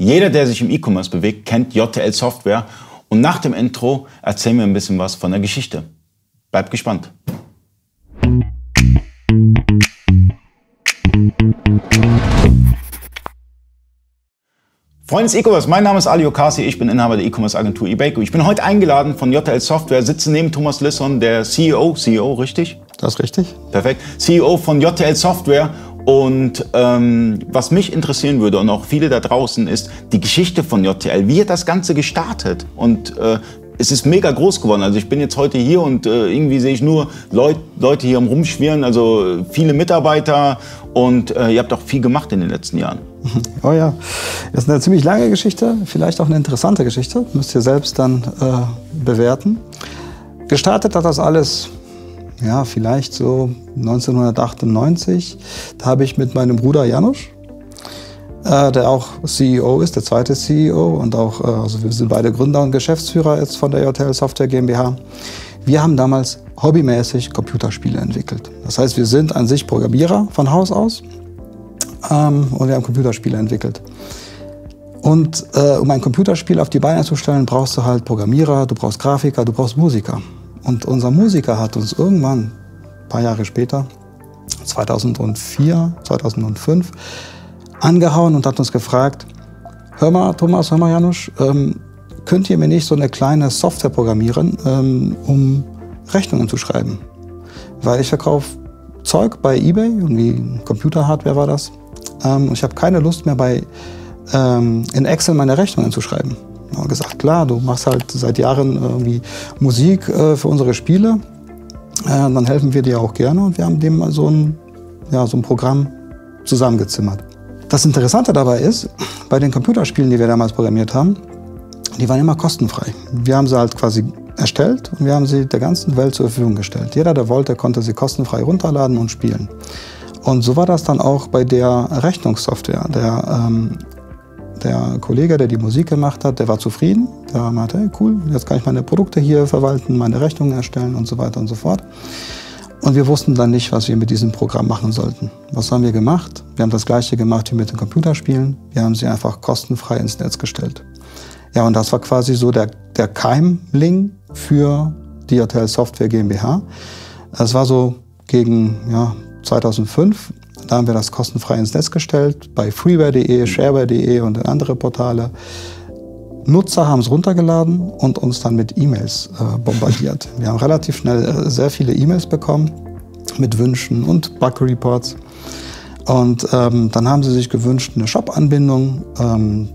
Jeder, der sich im E-Commerce bewegt, kennt JTL Software. Und nach dem Intro erzählen wir ein bisschen was von der Geschichte. Bleibt gespannt. Freunde des E-Commerce, mein Name ist Ali Okasi, ich bin Inhaber der E-Commerce Agentur eBayco. Ich bin heute eingeladen von JTL Software, sitze neben Thomas Lisson, der CEO, CEO, richtig? Das ist richtig. Perfekt. CEO von JTL Software und ähm, was mich interessieren würde und auch viele da draußen ist die Geschichte von JTL. Wie hat das Ganze gestartet? Und äh, es ist mega groß geworden. Also ich bin jetzt heute hier und äh, irgendwie sehe ich nur Leut, Leute hier Rumschwirren, also viele Mitarbeiter und äh, ihr habt auch viel gemacht in den letzten Jahren. Oh ja, das ist eine ziemlich lange Geschichte, vielleicht auch eine interessante Geschichte. Müsst ihr selbst dann äh, bewerten. Gestartet hat das alles ja, vielleicht so 1998. Da habe ich mit meinem Bruder Janusz, äh, der auch CEO ist, der zweite CEO und auch, äh, also wir sind beide Gründer und Geschäftsführer jetzt von der Hotel Software GmbH. Wir haben damals hobbymäßig Computerspiele entwickelt. Das heißt, wir sind an sich Programmierer von Haus aus ähm, und wir haben Computerspiele entwickelt. Und äh, um ein Computerspiel auf die Beine zu stellen, brauchst du halt Programmierer, du brauchst Grafiker, du brauchst Musiker. Und unser Musiker hat uns irgendwann, ein paar Jahre später, 2004, 2005, angehauen und hat uns gefragt, hör mal Thomas, hör mal Janusz, ähm, könnt ihr mir nicht so eine kleine Software programmieren, ähm, um Rechnungen zu schreiben? Weil ich verkaufe Zeug bei eBay, irgendwie Computerhardware war das, ähm, und ich habe keine Lust mehr bei ähm, in Excel meine Rechnungen zu schreiben. Haben gesagt, klar, du machst halt seit Jahren irgendwie Musik äh, für unsere Spiele. Äh, dann helfen wir dir auch gerne und wir haben dem so ein, ja, so ein Programm zusammengezimmert. Das Interessante dabei ist, bei den Computerspielen, die wir damals programmiert haben, die waren immer kostenfrei. Wir haben sie halt quasi erstellt und wir haben sie der ganzen Welt zur Verfügung gestellt. Jeder, der wollte, konnte sie kostenfrei runterladen und spielen. Und so war das dann auch bei der Rechnungssoftware. Der ähm, der Kollege, der die Musik gemacht hat, der war zufrieden. Der meinte, hey, cool, jetzt kann ich meine Produkte hier verwalten, meine Rechnungen erstellen und so weiter und so fort. Und wir wussten dann nicht, was wir mit diesem Programm machen sollten. Was haben wir gemacht? Wir haben das gleiche gemacht wie mit den Computerspielen. Wir haben sie einfach kostenfrei ins Netz gestellt. Ja, und das war quasi so der, der Keimling für die Hotel Software GmbH. Das war so gegen ja, 2005 da haben wir das kostenfrei ins Netz gestellt, bei freeware.de, shareware.de und andere Portale. Nutzer haben es runtergeladen und uns dann mit E-Mails äh, bombardiert. Wir haben relativ schnell äh, sehr viele E-Mails bekommen mit Wünschen und Bug-Reports. Und ähm, dann haben sie sich gewünscht, eine Shop-Anbindung, ähm,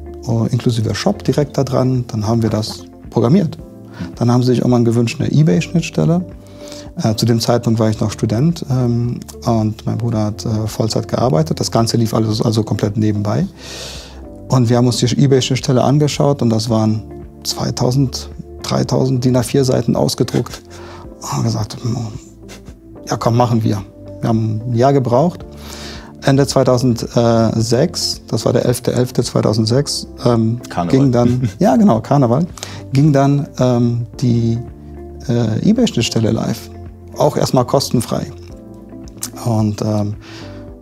inklusive Shop direkt da dran. Dann haben wir das programmiert. Dann haben sie sich irgendwann gewünscht, eine eBay-Schnittstelle. Äh, zu dem Zeitpunkt war ich noch Student ähm, und mein Bruder hat äh, Vollzeit gearbeitet. Das Ganze lief also, also komplett nebenbei. Und wir haben uns die eBay-Stelle angeschaut und das waren 2000, 3000 DIN A4 Seiten ausgedruckt. Und haben gesagt, hm, ja komm, machen wir. Wir haben ein Jahr gebraucht. Ende 2006, das war der 11.11.2006, ähm, ging dann, ja genau, Karneval, ging dann ähm, die äh, eBay-Schnittstelle live auch erstmal kostenfrei. Und ähm,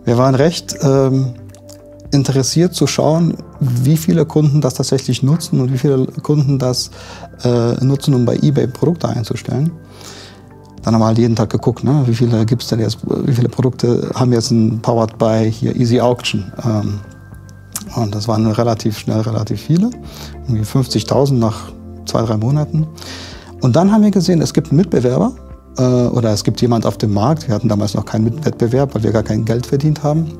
wir waren recht ähm, interessiert zu schauen, wie viele Kunden das tatsächlich nutzen und wie viele Kunden das äh, nutzen, um bei eBay Produkte einzustellen. Dann haben wir halt jeden Tag geguckt, ne? wie viele gibt's denn jetzt, wie viele Produkte haben jetzt ein Powered by hier Easy Auction. Ähm, und das waren relativ schnell relativ viele, irgendwie 50.000 nach zwei, drei Monaten. Und dann haben wir gesehen, es gibt einen Mitbewerber, äh, oder es gibt jemand auf dem Markt, wir hatten damals noch keinen Wettbewerb, weil wir gar kein Geld verdient haben,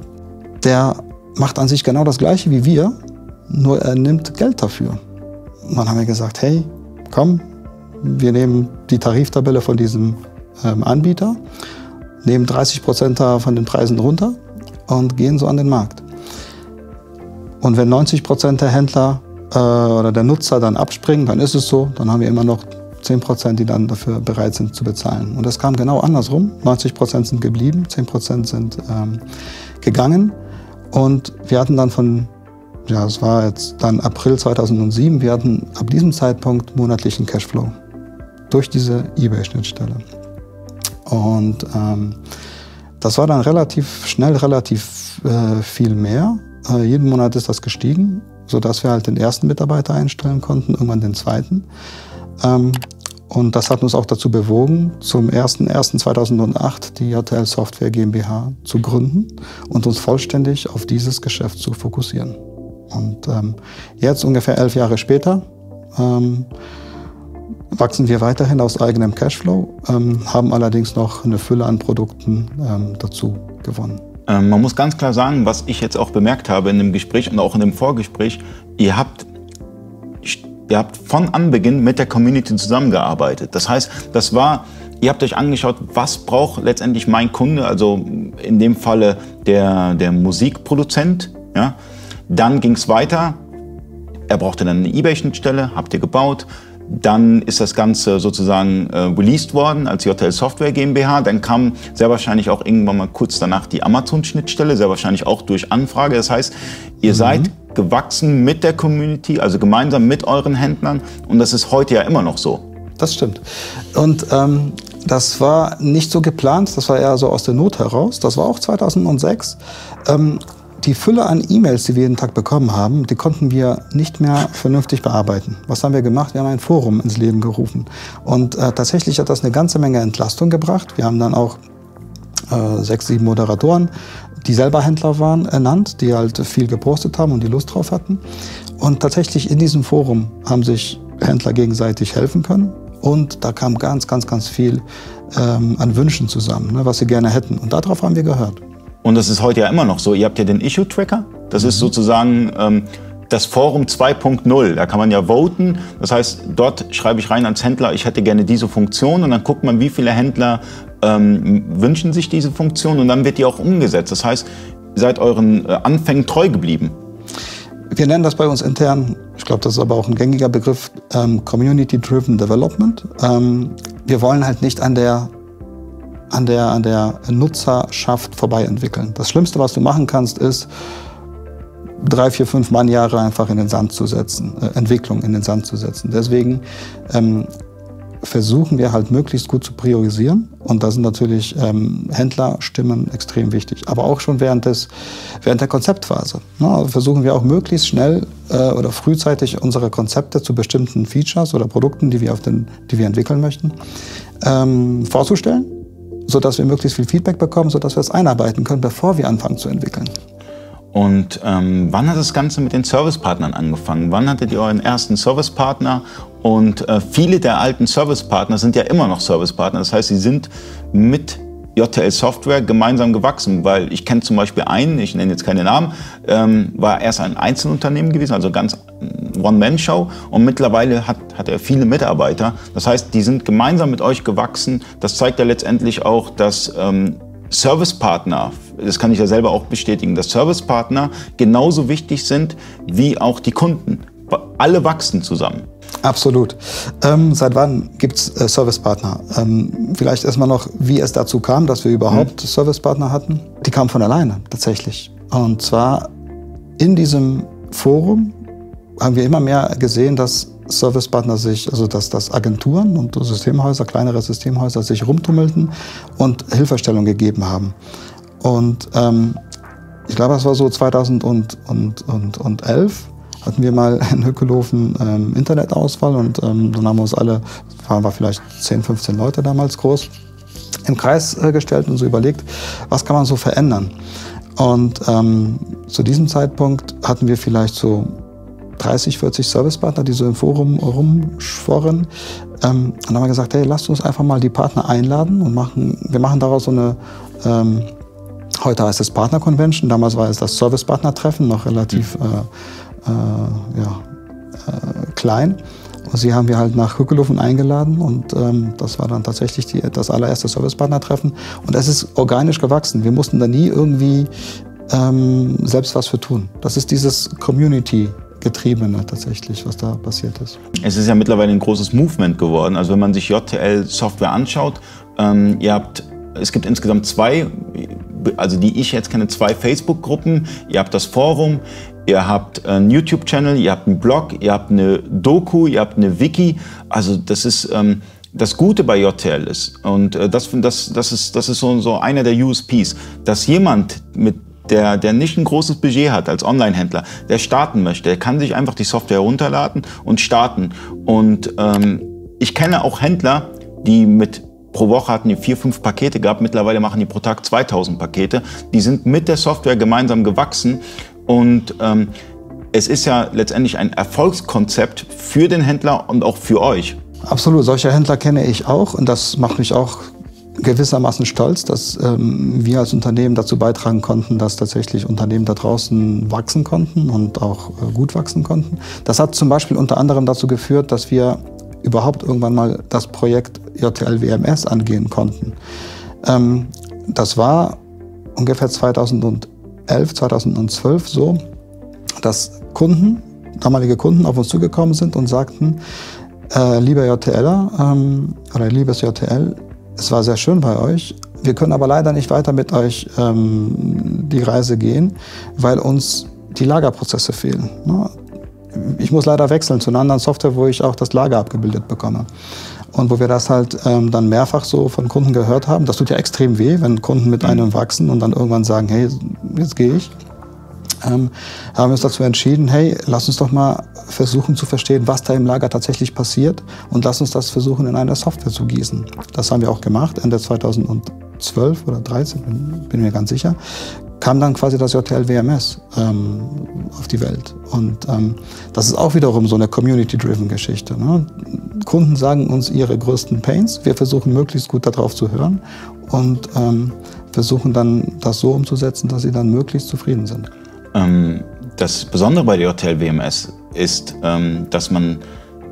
der macht an sich genau das Gleiche wie wir, nur er nimmt Geld dafür. Und dann haben wir gesagt, hey, komm, wir nehmen die Tariftabelle von diesem ähm, Anbieter, nehmen 30 Prozent von den Preisen runter und gehen so an den Markt. Und wenn 90 Prozent der Händler äh, oder der Nutzer dann abspringen, dann ist es so, dann haben wir immer noch 10 Prozent, die dann dafür bereit sind zu bezahlen. Und das kam genau andersrum. 90 Prozent sind geblieben, 10 Prozent sind ähm, gegangen. Und wir hatten dann von, ja, es war jetzt dann April 2007, wir hatten ab diesem Zeitpunkt monatlichen Cashflow durch diese eBay-Schnittstelle. Und ähm, das war dann relativ schnell, relativ äh, viel mehr. Äh, jeden Monat ist das gestiegen. sodass wir halt den ersten Mitarbeiter einstellen konnten, irgendwann den zweiten. Ähm, und das hat uns auch dazu bewogen, zum 01.01.2008 die JTL Software GmbH zu gründen und uns vollständig auf dieses Geschäft zu fokussieren. Und ähm, jetzt, ungefähr elf Jahre später, ähm, wachsen wir weiterhin aus eigenem Cashflow, ähm, haben allerdings noch eine Fülle an Produkten ähm, dazu gewonnen. Ähm, man muss ganz klar sagen, was ich jetzt auch bemerkt habe in dem Gespräch und auch in dem Vorgespräch, ihr habt ihr habt von Anbeginn mit der Community zusammengearbeitet. Das heißt, das war, ihr habt euch angeschaut, was braucht letztendlich mein Kunde, also in dem Falle der, der Musikproduzent. Ja? Dann ging es weiter, er brauchte dann eine eBay-Schnittstelle, habt ihr gebaut. Dann ist das Ganze sozusagen äh, released worden als JTL Software GmbH. Dann kam sehr wahrscheinlich auch irgendwann mal kurz danach die Amazon-Schnittstelle, sehr wahrscheinlich auch durch Anfrage. Das heißt, ihr mhm. seid gewachsen mit der Community, also gemeinsam mit euren Händlern. Und das ist heute ja immer noch so. Das stimmt. Und ähm, das war nicht so geplant, das war eher so aus der Not heraus. Das war auch 2006. Ähm, die Fülle an E-Mails, die wir jeden Tag bekommen haben, die konnten wir nicht mehr vernünftig bearbeiten. Was haben wir gemacht? Wir haben ein Forum ins Leben gerufen. Und äh, tatsächlich hat das eine ganze Menge Entlastung gebracht. Wir haben dann auch äh, sechs, sieben Moderatoren, die selber Händler waren, ernannt, die halt viel gepostet haben und die Lust drauf hatten. Und tatsächlich in diesem Forum haben sich Händler gegenseitig helfen können. Und da kam ganz, ganz, ganz viel ähm, an Wünschen zusammen, ne, was sie gerne hätten. Und darauf haben wir gehört. Und das ist heute ja immer noch so. Ihr habt ja den Issue-Tracker. Das mhm. ist sozusagen ähm, das Forum 2.0. Da kann man ja voten. Das heißt, dort schreibe ich rein als Händler, ich hätte gerne diese Funktion. Und dann guckt man, wie viele Händler ähm, wünschen sich diese Funktion. Und dann wird die auch umgesetzt. Das heißt, seid euren äh, Anfängen treu geblieben. Wir nennen das bei uns intern, ich glaube, das ist aber auch ein gängiger Begriff, ähm, Community-Driven Development. Ähm, wir wollen halt nicht an der an der, an der Nutzerschaft vorbei entwickeln. Das Schlimmste, was du machen kannst, ist, drei, vier, fünf Mannjahre einfach in den Sand zu setzen, äh, Entwicklung in den Sand zu setzen. Deswegen ähm, versuchen wir halt möglichst gut zu priorisieren. Und da sind natürlich ähm, Händlerstimmen extrem wichtig. Aber auch schon während, des, während der Konzeptphase. Ne? Versuchen wir auch möglichst schnell äh, oder frühzeitig unsere Konzepte zu bestimmten Features oder Produkten, die wir, auf den, die wir entwickeln möchten, ähm, vorzustellen sodass wir möglichst viel Feedback bekommen, sodass wir es einarbeiten können, bevor wir anfangen zu entwickeln. Und ähm, wann hat das Ganze mit den Servicepartnern angefangen? Wann hattet ihr euren ersten Servicepartner? Und äh, viele der alten Servicepartner sind ja immer noch Servicepartner. Das heißt, sie sind mit JTL Software gemeinsam gewachsen, weil ich kenne zum Beispiel einen, ich nenne jetzt keine Namen, ähm, war erst ein Einzelunternehmen gewesen, also ganz One-Man-Show und mittlerweile hat, hat er viele Mitarbeiter. Das heißt, die sind gemeinsam mit euch gewachsen. Das zeigt ja letztendlich auch, dass ähm, Servicepartner, das kann ich ja selber auch bestätigen, dass Servicepartner genauso wichtig sind wie auch die Kunden. Alle wachsen zusammen. Absolut. Ähm, seit wann gibt es äh, Servicepartner? Ähm, vielleicht erstmal noch, wie es dazu kam, dass wir überhaupt mhm. Servicepartner hatten. Die kamen von alleine, tatsächlich. Und zwar in diesem Forum haben wir immer mehr gesehen, dass Servicepartner sich, also dass, dass Agenturen und Systemhäuser, kleinere Systemhäuser sich rumtummelten und Hilfestellung gegeben haben. Und ähm, ich glaube, das war so 2011 hatten wir mal in Hückelhofen ähm, Internetausfall und ähm, dann haben wir uns alle, waren wir vielleicht 10, 15 Leute damals groß, im Kreis äh, gestellt und so überlegt, was kann man so verändern. Und ähm, zu diesem Zeitpunkt hatten wir vielleicht so 30, 40 Servicepartner, die so im Forum rumschworren. Ähm, und dann haben wir gesagt, hey, lasst uns einfach mal die Partner einladen und machen, wir machen daraus so eine, ähm, heute heißt es Partner Convention, damals war es das Service-Partner-Treffen, noch relativ äh, äh, ja, äh, klein. Und sie haben wir halt nach Hückelufen eingeladen und ähm, das war dann tatsächlich die, das allererste Service-Partner-Treffen. Und es ist organisch gewachsen. Wir mussten da nie irgendwie ähm, selbst was für tun. Das ist dieses Community Getriebene tatsächlich, was da passiert ist. Es ist ja mittlerweile ein großes Movement geworden. Also wenn man sich JTL-Software anschaut, ähm, ihr habt, es gibt insgesamt zwei, also die ich jetzt kenne, zwei Facebook-Gruppen. Ihr habt das Forum, ihr habt einen YouTube-Channel, ihr habt einen Blog, ihr habt eine Doku, ihr habt eine Wiki. Also das ist... Ähm, das Gute bei JTL ist, und äh, das, das, das ist, das ist so, so einer der USPs, dass jemand mit der, der nicht ein großes Budget hat als Online-Händler, der starten möchte, der kann sich einfach die Software herunterladen und starten. Und ähm, ich kenne auch Händler, die mit pro Woche hatten die vier, fünf Pakete gehabt. Mittlerweile machen die pro Tag 2000 Pakete. Die sind mit der Software gemeinsam gewachsen und ähm, es ist ja letztendlich ein Erfolgskonzept für den Händler und auch für euch. Absolut, solche Händler kenne ich auch und das macht mich auch gewissermaßen stolz, dass ähm, wir als Unternehmen dazu beitragen konnten, dass tatsächlich Unternehmen da draußen wachsen konnten und auch äh, gut wachsen konnten. Das hat zum Beispiel unter anderem dazu geführt, dass wir überhaupt irgendwann mal das Projekt JTL WMS angehen konnten. Ähm, das war ungefähr 2011, 2012 so, dass Kunden, damalige Kunden auf uns zugekommen sind und sagten, äh, lieber JTLer ähm, oder liebes JTL, es war sehr schön bei euch. Wir können aber leider nicht weiter mit euch ähm, die Reise gehen, weil uns die Lagerprozesse fehlen. Ne? Ich muss leider wechseln zu einer anderen Software, wo ich auch das Lager abgebildet bekomme. Und wo wir das halt ähm, dann mehrfach so von Kunden gehört haben. Das tut ja extrem weh, wenn Kunden mit einem wachsen und dann irgendwann sagen, hey, jetzt gehe ich. Ähm, haben wir uns dazu entschieden, hey, lass uns doch mal versuchen zu verstehen, was da im Lager tatsächlich passiert und lass uns das versuchen in eine Software zu gießen. Das haben wir auch gemacht, Ende 2012 oder 2013, bin, bin mir ganz sicher, kam dann quasi das JTL WMS ähm, auf die Welt. Und ähm, das ist auch wiederum so eine Community-driven Geschichte. Ne? Kunden sagen uns ihre größten Pains, wir versuchen möglichst gut darauf zu hören und ähm, versuchen dann das so umzusetzen, dass sie dann möglichst zufrieden sind. Ähm, das Besondere bei der JTL WMS ist, ähm, dass man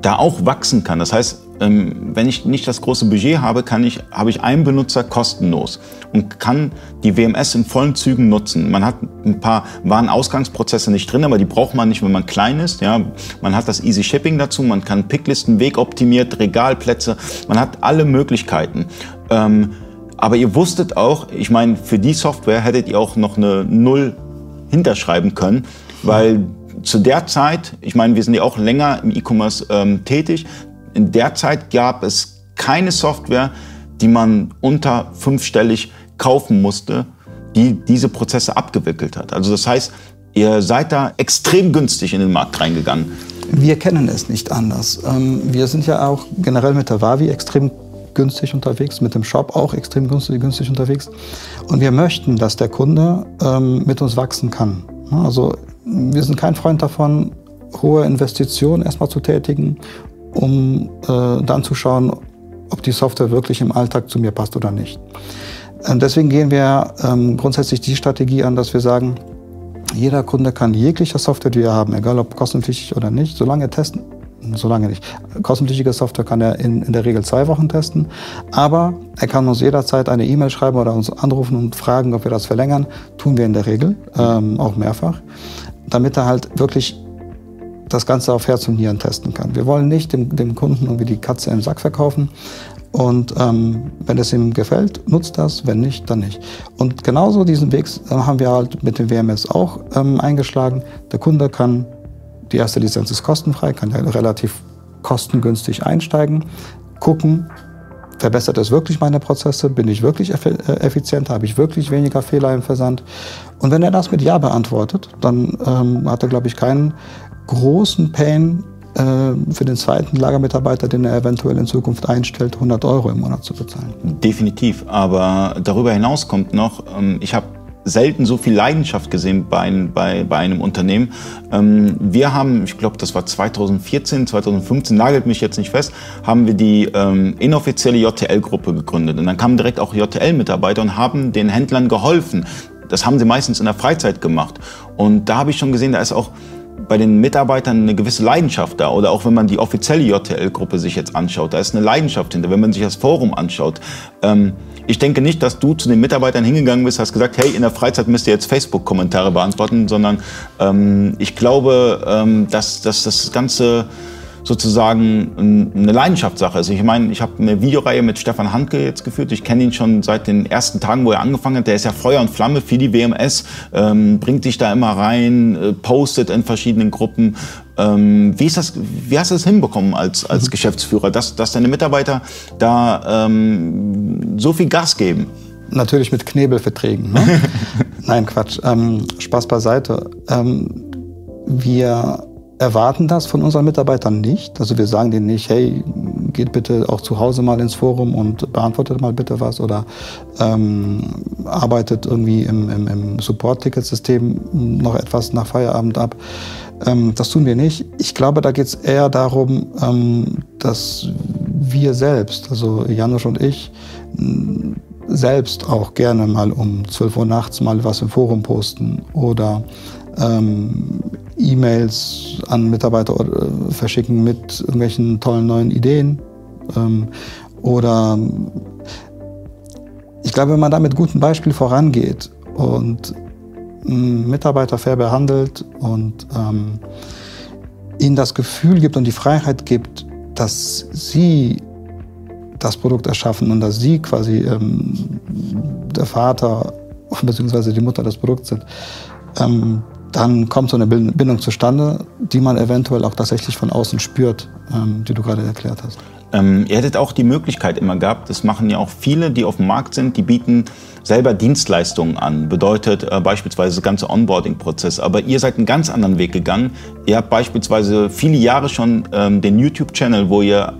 da auch wachsen kann. Das heißt, wenn ich nicht das große Budget habe, kann ich, habe ich einen Benutzer kostenlos und kann die WMS in vollen Zügen nutzen. Man hat ein paar Warenausgangsprozesse nicht drin, aber die braucht man nicht, wenn man klein ist. Ja, man hat das Easy Shipping dazu, man kann Picklisten, Weg optimiert, Regalplätze, man hat alle Möglichkeiten. Ähm, aber ihr wusstet auch, ich meine, für die Software hättet ihr auch noch eine Null hinterschreiben können, weil zu der Zeit, ich meine, wir sind ja auch länger im E-Commerce ähm, tätig, in der Zeit gab es keine Software, die man unter fünfstellig kaufen musste, die diese Prozesse abgewickelt hat. Also das heißt, ihr seid da extrem günstig in den Markt reingegangen. Wir kennen es nicht anders. Ähm, wir sind ja auch generell mit der Wavi extrem günstig unterwegs, mit dem Shop auch extrem günstig, günstig unterwegs. Und wir möchten, dass der Kunde ähm, mit uns wachsen kann. Also wir sind kein Freund davon, hohe Investitionen erstmal zu tätigen, um äh, dann zu schauen, ob die Software wirklich im Alltag zu mir passt oder nicht. Und deswegen gehen wir ähm, grundsätzlich die Strategie an, dass wir sagen, jeder Kunde kann jegliche Software, die wir haben, egal ob kostenpflichtig oder nicht, solange testen, so lange nicht. Kostenpflichtige Software kann er in, in der Regel zwei Wochen testen, aber er kann uns jederzeit eine E-Mail schreiben oder uns anrufen und fragen, ob wir das verlängern. Tun wir in der Regel, ähm, auch mehrfach, damit er halt wirklich das Ganze auf Herz und Nieren testen kann. Wir wollen nicht dem, dem Kunden irgendwie die Katze im Sack verkaufen. Und ähm, wenn es ihm gefällt, nutzt das, wenn nicht, dann nicht. Und genauso diesen Weg äh, haben wir halt mit dem WMS auch ähm, eingeschlagen. Der Kunde kann die erste Lizenz ist kostenfrei, kann ja relativ kostengünstig einsteigen, gucken, verbessert es wirklich meine Prozesse, bin ich wirklich äh, effizient, habe ich wirklich weniger Fehler im Versand. Und wenn er das mit Ja beantwortet, dann ähm, hat er, glaube ich, keinen großen Pain äh, für den zweiten Lagermitarbeiter, den er eventuell in Zukunft einstellt, 100 Euro im Monat zu bezahlen. Definitiv. Aber darüber hinaus kommt noch, ähm, ich habe selten so viel Leidenschaft gesehen bei, bei, bei einem Unternehmen. Ähm, wir haben, ich glaube, das war 2014, 2015, nagelt mich jetzt nicht fest, haben wir die ähm, inoffizielle JTL-Gruppe gegründet. Und dann kamen direkt auch JTL-Mitarbeiter und haben den Händlern geholfen. Das haben sie meistens in der Freizeit gemacht. Und da habe ich schon gesehen, da ist auch bei den Mitarbeitern eine gewisse Leidenschaft da. Oder auch wenn man die offizielle JTL-Gruppe sich jetzt anschaut, da ist eine Leidenschaft hinter. Wenn man sich das Forum anschaut, ähm, ich denke nicht, dass du zu den Mitarbeitern hingegangen bist, hast gesagt, hey, in der Freizeit müsst ihr jetzt Facebook-Kommentare beantworten, sondern ähm, ich glaube, ähm, dass, dass das Ganze sozusagen eine Leidenschaftssache ist. Ich meine, ich habe eine Videoreihe mit Stefan Handke jetzt geführt. Ich kenne ihn schon seit den ersten Tagen, wo er angefangen hat. Der ist ja Feuer und Flamme für die WMS, ähm, bringt dich da immer rein, äh, postet in verschiedenen Gruppen. Ähm, wie, ist das, wie hast du das hinbekommen als, als mhm. Geschäftsführer, dass, dass deine Mitarbeiter da ähm, so viel Gas geben? Natürlich mit Knebelverträgen. Ne? Nein, Quatsch. Ähm, Spaß beiseite. Ähm, wir erwarten das von unseren Mitarbeitern nicht. Also wir sagen denen nicht, hey, geht bitte auch zu Hause mal ins Forum und beantwortet mal bitte was oder ähm, arbeitet irgendwie im, im, im Support-Ticket-System noch etwas nach Feierabend ab. Ähm, das tun wir nicht. Ich glaube, da geht es eher darum, ähm, dass wir selbst, also Janusz und ich, selbst auch gerne mal um 12 Uhr nachts mal was im Forum posten oder ähm, E-Mails an Mitarbeiter äh, verschicken mit irgendwelchen tollen neuen Ideen. Ähm, oder ich glaube, wenn man da mit gutem Beispiel vorangeht und Mitarbeiter fair behandelt und ähm, ihnen das Gefühl gibt und die Freiheit gibt, dass sie das Produkt erschaffen und dass sie quasi ähm, der Vater bzw. die Mutter des Produkts sind, ähm, dann kommt so eine Bindung zustande, die man eventuell auch tatsächlich von außen spürt, ähm, die du gerade erklärt hast. Ähm, ihr hättet auch die Möglichkeit immer gehabt, das machen ja auch viele, die auf dem Markt sind, die bieten selber Dienstleistungen an, bedeutet äh, beispielsweise das ganze Onboarding-Prozess. Aber ihr seid einen ganz anderen Weg gegangen. Ihr habt beispielsweise viele Jahre schon ähm, den YouTube-Channel, wo ihr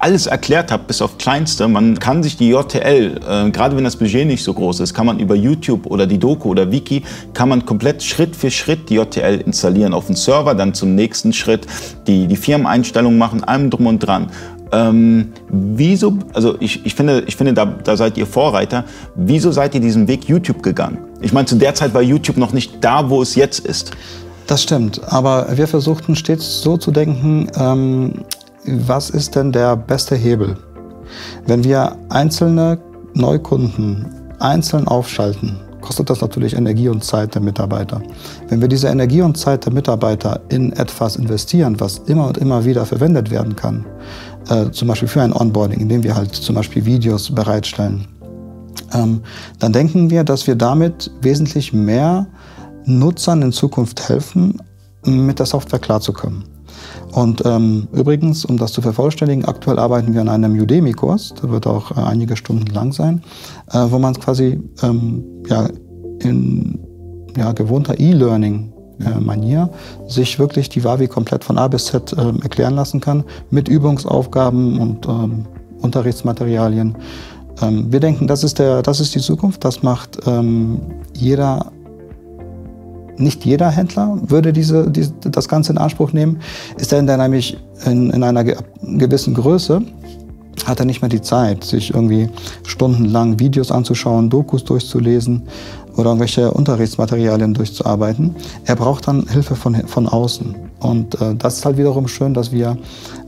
alles erklärt habt, bis auf Kleinste. Man kann sich die JTL, äh, gerade wenn das Budget nicht so groß ist, kann man über YouTube oder die Doku oder Wiki, kann man komplett Schritt für Schritt die JTL installieren auf den Server, dann zum nächsten Schritt die, die Firmeneinstellungen machen, allem drum und dran. Ähm, wieso, also ich, ich finde, ich finde da, da seid ihr Vorreiter. Wieso seid ihr diesen Weg YouTube gegangen? Ich meine, zu der Zeit war YouTube noch nicht da, wo es jetzt ist. Das stimmt, aber wir versuchten stets so zu denken, ähm, was ist denn der beste Hebel? Wenn wir einzelne Neukunden einzeln aufschalten, kostet das natürlich Energie und Zeit der Mitarbeiter. Wenn wir diese Energie und Zeit der Mitarbeiter in etwas investieren, was immer und immer wieder verwendet werden kann, äh, zum Beispiel für ein Onboarding, indem wir halt zum Beispiel Videos bereitstellen, ähm, dann denken wir, dass wir damit wesentlich mehr Nutzern in Zukunft helfen, mit der Software klarzukommen. Und ähm, übrigens, um das zu vervollständigen, aktuell arbeiten wir an einem Udemy-Kurs, der wird auch äh, einige Stunden lang sein, äh, wo man quasi ähm, ja, in ja, gewohnter E-Learning äh, Manier sich wirklich die Wavi komplett von A bis Z äh, erklären lassen kann, mit Übungsaufgaben und ähm, Unterrichtsmaterialien. Ähm, wir denken, das ist, der, das ist die Zukunft, das macht ähm, jeder nicht jeder Händler würde diese, diese, das Ganze in Anspruch nehmen. Ist er nämlich in, in einer gewissen Größe, hat er nicht mehr die Zeit, sich irgendwie stundenlang Videos anzuschauen, Dokus durchzulesen oder irgendwelche Unterrichtsmaterialien durchzuarbeiten. Er braucht dann Hilfe von, von außen. Und äh, das ist halt wiederum schön, dass wir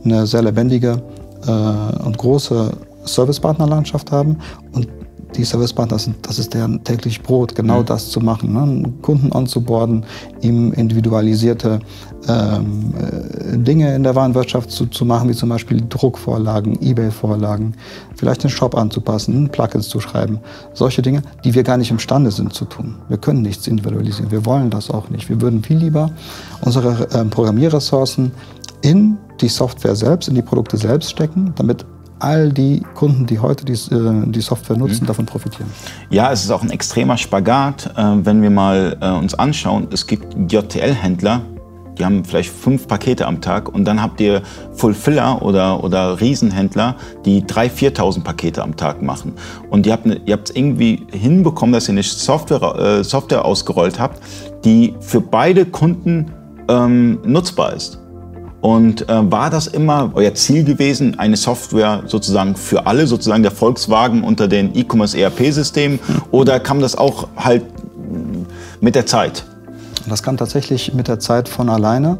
eine sehr lebendige äh, und große Servicepartnerlandschaft haben und die Servicepartner sind, das ist deren täglich Brot, genau mhm. das zu machen. Ne? Kunden onzuboarden, ihm individualisierte ähm, äh, Dinge in der Warenwirtschaft zu, zu, machen, wie zum Beispiel Druckvorlagen, Ebay-Vorlagen, vielleicht den Shop anzupassen, Plugins zu schreiben. Solche Dinge, die wir gar nicht imstande sind zu tun. Wir können nichts individualisieren. Wir wollen das auch nicht. Wir würden viel lieber unsere äh, Programmierressourcen in die Software selbst, in die Produkte selbst stecken, damit all die Kunden, die heute die, äh, die Software nutzen, mhm. davon profitieren. Ja, es ist auch ein extremer Spagat, äh, wenn wir mal äh, uns anschauen. Es gibt JTL-Händler, die haben vielleicht fünf Pakete am Tag und dann habt ihr Fulfiller oder, oder Riesenhändler, die 3.000, 4.000 Pakete am Tag machen. Und ihr habt, ne, ihr habt es irgendwie hinbekommen, dass ihr eine Software, äh, Software ausgerollt habt, die für beide Kunden ähm, nutzbar ist. Und äh, war das immer euer Ziel gewesen, eine Software sozusagen für alle, sozusagen der Volkswagen unter den E-Commerce ERP-Systemen? Oder kam das auch halt mit der Zeit? Das kam tatsächlich mit der Zeit von alleine.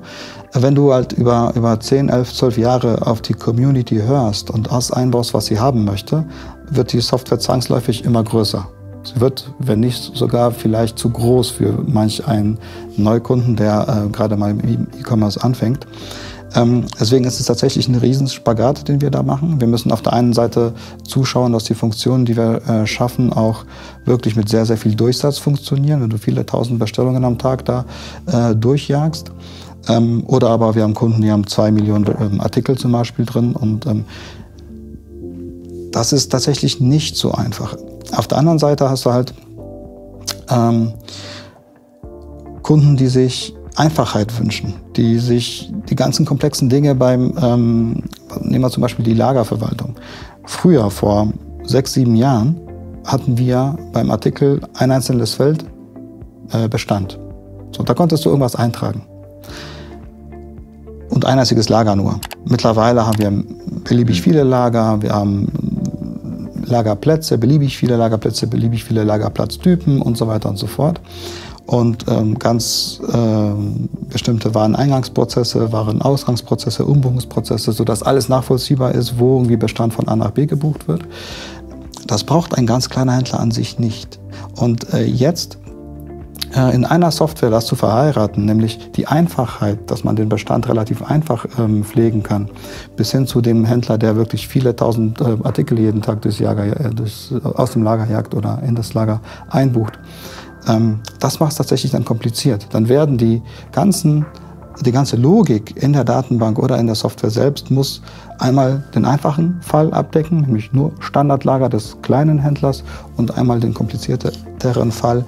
Wenn du halt über, über 10, 11, 12 Jahre auf die Community hörst und das einbaust, was sie haben möchte, wird die Software zwangsläufig immer größer. Sie wird, wenn nicht sogar vielleicht zu groß für manch einen Neukunden, der äh, gerade mal im E-Commerce anfängt. Ähm, deswegen ist es tatsächlich ein Riesenspagat, den wir da machen. Wir müssen auf der einen Seite zuschauen, dass die Funktionen, die wir äh, schaffen, auch wirklich mit sehr, sehr viel Durchsatz funktionieren. Wenn du viele tausend Bestellungen am Tag da äh, durchjagst. Ähm, oder aber wir haben Kunden, die haben zwei Millionen ähm, Artikel zum Beispiel drin. Und ähm, das ist tatsächlich nicht so einfach. Auf der anderen Seite hast du halt ähm, Kunden, die sich Einfachheit wünschen, die sich die ganzen komplexen Dinge beim, ähm, nehmen wir zum Beispiel die Lagerverwaltung. Früher, vor sechs, sieben Jahren, hatten wir beim Artikel ein einzelnes Feld äh, Bestand. So, da konntest du irgendwas eintragen. Und ein einziges Lager nur. Mittlerweile haben wir beliebig mhm. viele Lager, wir haben Lagerplätze, beliebig viele Lagerplätze, beliebig viele Lagerplatztypen und so weiter und so fort. Und ähm, ganz ähm, bestimmte Wareneingangsprozesse, Warenausgangsprozesse, Umbuchungsprozesse, sodass alles nachvollziehbar ist, wo irgendwie Bestand von A nach B gebucht wird. Das braucht ein ganz kleiner Händler an sich nicht. Und äh, jetzt äh, in einer Software das zu verheiraten, nämlich die Einfachheit, dass man den Bestand relativ einfach ähm, pflegen kann, bis hin zu dem Händler, der wirklich viele tausend äh, Artikel jeden Tag durchs Jager, äh, durchs, aus dem Lager jagt oder in das Lager einbucht. Ähm, das macht es tatsächlich dann kompliziert. Dann werden die ganzen die ganze Logik in der Datenbank oder in der Software selbst muss einmal den einfachen Fall abdecken, nämlich nur Standardlager des kleinen Händlers und einmal den komplizierteren Fall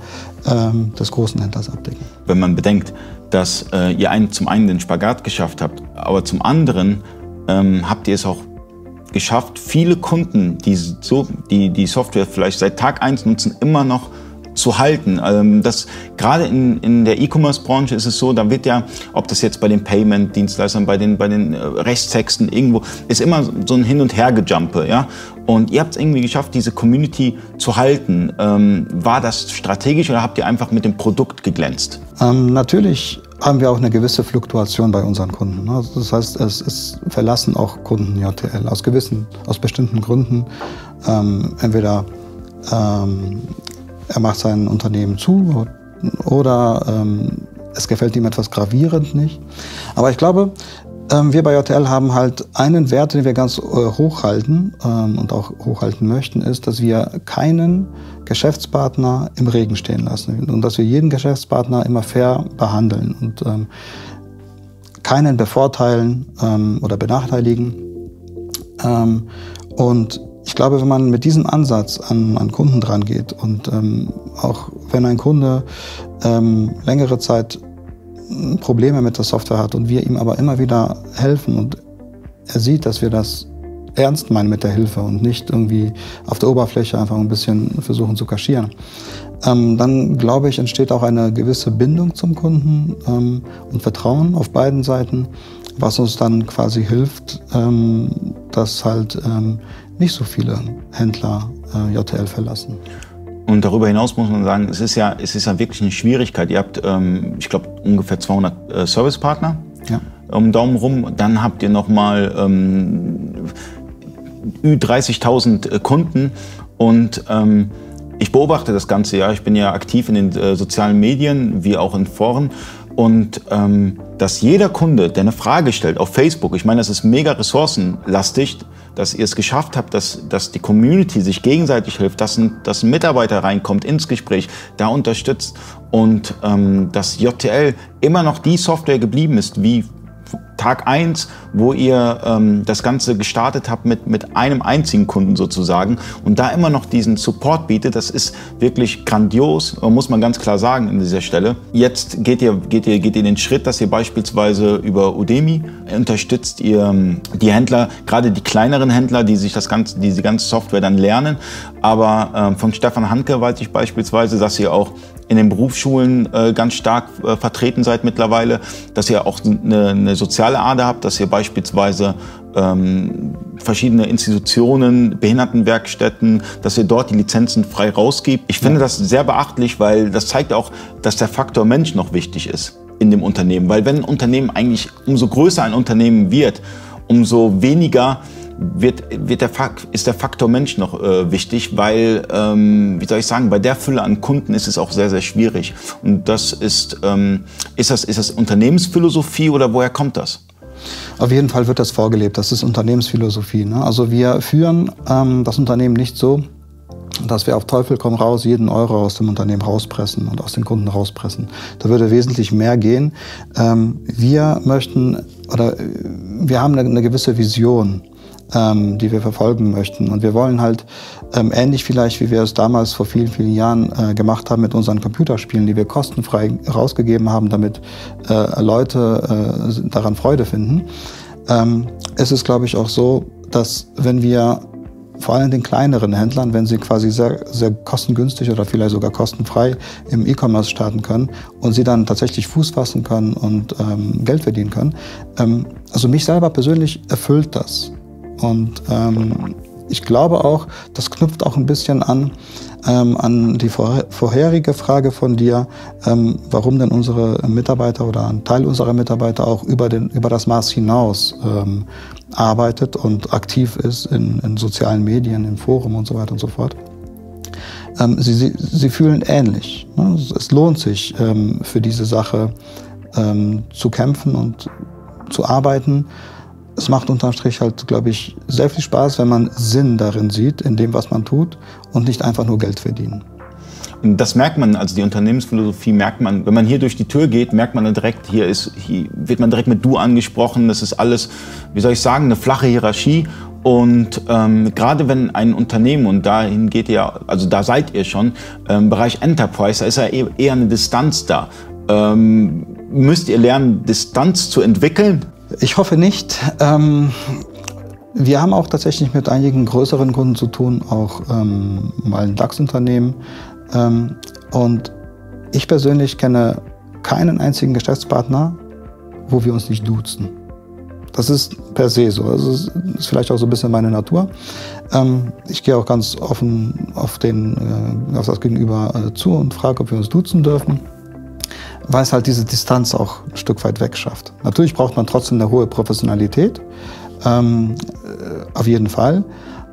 ähm, des großen Händlers abdecken. Wenn man bedenkt, dass äh, ihr einen, zum einen den Spagat geschafft habt, aber zum anderen ähm, habt ihr es auch geschafft, viele Kunden, die, so, die die Software vielleicht seit Tag 1 nutzen, immer noch zu halten. Ähm, das, gerade in, in der E-Commerce-Branche ist es so, da wird ja, ob das jetzt bei den Payment-Dienstleistern, bei den, bei den äh, Rechtstexten irgendwo, ist immer so ein Hin- und Hergejumpe. Ja? Und ihr habt es irgendwie geschafft, diese Community zu halten. Ähm, war das strategisch oder habt ihr einfach mit dem Produkt geglänzt? Ähm, natürlich haben wir auch eine gewisse Fluktuation bei unseren Kunden. Ne? Das heißt, es, es verlassen auch Kunden JTL aus gewissen, aus bestimmten Gründen. Ähm, entweder ähm, er macht sein Unternehmen zu oder ähm, es gefällt ihm etwas gravierend nicht. Aber ich glaube, ähm, wir bei JTL haben halt einen Wert, den wir ganz äh, hochhalten ähm, und auch hochhalten möchten, ist, dass wir keinen Geschäftspartner im Regen stehen lassen und dass wir jeden Geschäftspartner immer fair behandeln und ähm, keinen bevorteilen ähm, oder benachteiligen. Ähm, und ich glaube, wenn man mit diesem Ansatz an, an Kunden dran geht und ähm, auch wenn ein Kunde ähm, längere Zeit Probleme mit der Software hat und wir ihm aber immer wieder helfen und er sieht, dass wir das ernst meinen mit der Hilfe und nicht irgendwie auf der Oberfläche einfach ein bisschen versuchen zu kaschieren, ähm, dann glaube ich, entsteht auch eine gewisse Bindung zum Kunden ähm, und Vertrauen auf beiden Seiten, was uns dann quasi hilft, ähm, dass halt ähm, nicht so viele Händler äh, JTL verlassen. Und darüber hinaus muss man sagen, es ist ja, es ist ja wirklich eine Schwierigkeit. Ihr habt, ähm, ich glaube, ungefähr 200 äh, Servicepartner ja. um Daumen rum. Dann habt ihr noch mal ähm, 30.000 äh, Kunden und ähm, ich beobachte das Ganze ja. Ich bin ja aktiv in den äh, sozialen Medien wie auch in Foren und ähm, dass jeder Kunde, der eine Frage stellt auf Facebook, ich meine, das ist mega ressourcenlastig, dass ihr es geschafft habt, dass, dass die Community sich gegenseitig hilft, dass ein, dass ein Mitarbeiter reinkommt ins Gespräch, da unterstützt und ähm, dass JTL immer noch die Software geblieben ist, wie Tag eins, wo ihr ähm, das Ganze gestartet habt mit, mit einem einzigen Kunden sozusagen und da immer noch diesen Support bietet, das ist wirklich grandios, muss man ganz klar sagen an dieser Stelle. Jetzt geht ihr, geht ihr, geht ihr den Schritt, dass ihr beispielsweise über Udemy unterstützt ihr ähm, die Händler, gerade die kleineren Händler, die sich das ganze, diese ganze Software dann lernen. Aber ähm, von Stefan Handke weiß ich beispielsweise, dass ihr auch in den Berufsschulen äh, ganz stark äh, vertreten seid mittlerweile, dass ihr auch eine, eine soziale Ader habt, dass ihr beispielsweise ähm, verschiedene Institutionen, Behindertenwerkstätten, dass ihr dort die Lizenzen frei rausgibt. Ich finde das sehr beachtlich, weil das zeigt auch, dass der Faktor Mensch noch wichtig ist in dem Unternehmen. Weil wenn ein Unternehmen eigentlich, umso größer ein Unternehmen wird, umso weniger wird, wird der Fakt, ist der Faktor Mensch noch äh, wichtig, weil, ähm, wie soll ich sagen, bei der Fülle an Kunden ist es auch sehr, sehr schwierig. Und das ist, ähm, ist, das, ist das Unternehmensphilosophie oder woher kommt das? Auf jeden Fall wird das vorgelebt. Das ist Unternehmensphilosophie. Ne? Also wir führen ähm, das Unternehmen nicht so, dass wir auf Teufel komm raus jeden Euro aus dem Unternehmen rauspressen und aus den Kunden rauspressen. Da würde wesentlich mehr gehen. Ähm, wir möchten oder äh, wir haben eine, eine gewisse Vision ähm, die wir verfolgen möchten. Und wir wollen halt ähm, ähnlich vielleicht, wie wir es damals vor vielen, vielen Jahren äh, gemacht haben mit unseren Computerspielen, die wir kostenfrei rausgegeben haben, damit äh, Leute äh, daran Freude finden. Ähm, es ist, glaube ich, auch so, dass wenn wir vor allem den kleineren Händlern, wenn sie quasi sehr, sehr kostengünstig oder vielleicht sogar kostenfrei im E-Commerce starten können und sie dann tatsächlich Fuß fassen können und ähm, Geld verdienen können. Ähm, also mich selber persönlich erfüllt das. Und ähm, ich glaube auch, das knüpft auch ein bisschen an ähm, an die vorherige Frage von dir, ähm, warum denn unsere Mitarbeiter oder ein Teil unserer Mitarbeiter auch über, den, über das Maß hinaus ähm, arbeitet und aktiv ist in, in sozialen Medien, im Forum und so weiter und so fort. Ähm, sie, sie, sie fühlen ähnlich. Ne? Es lohnt sich ähm, für diese Sache ähm, zu kämpfen und zu arbeiten es macht unterm Strich halt, glaube ich, sehr viel Spaß, wenn man Sinn darin sieht, in dem, was man tut und nicht einfach nur Geld verdienen. Das merkt man, also die Unternehmensphilosophie merkt man, wenn man hier durch die Tür geht, merkt man direkt, hier, ist, hier wird man direkt mit Du angesprochen. Das ist alles, wie soll ich sagen, eine flache Hierarchie. Und ähm, gerade wenn ein Unternehmen, und dahin geht ihr, also da seid ihr schon, im ähm, Bereich Enterprise, da ist ja e-, eher eine Distanz da. Ähm, müsst ihr lernen, Distanz zu entwickeln? Ich hoffe nicht. Ähm, wir haben auch tatsächlich mit einigen größeren Kunden zu tun, auch ähm, mal ein DAX-Unternehmen. Ähm, und ich persönlich kenne keinen einzigen Geschäftspartner, wo wir uns nicht duzen. Das ist per se so. Das ist, ist vielleicht auch so ein bisschen meine Natur. Ähm, ich gehe auch ganz offen auf, den, äh, auf das Gegenüber äh, zu und frage, ob wir uns duzen dürfen weil es halt diese Distanz auch ein Stück weit wegschafft. Natürlich braucht man trotzdem eine hohe Professionalität, ähm, äh, auf jeden Fall.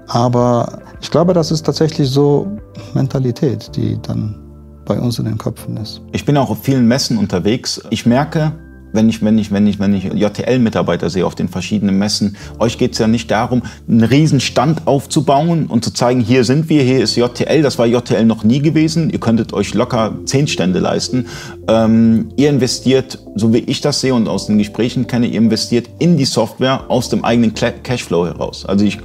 Aber ich glaube, das ist tatsächlich so Mentalität, die dann bei uns in den Köpfen ist. Ich bin auch auf vielen Messen unterwegs. Ich merke, wenn ich, wenn ich, wenn ich, wenn ich JTL-Mitarbeiter sehe auf den verschiedenen Messen, euch geht es ja nicht darum, einen riesen Stand aufzubauen und zu zeigen, hier sind wir, hier ist JTL, das war JTL noch nie gewesen, ihr könntet euch locker zehn Stände leisten. Ähm, ihr investiert, so wie ich das sehe und aus den Gesprächen kenne, ihr investiert in die Software aus dem eigenen Cashflow heraus. Also ich,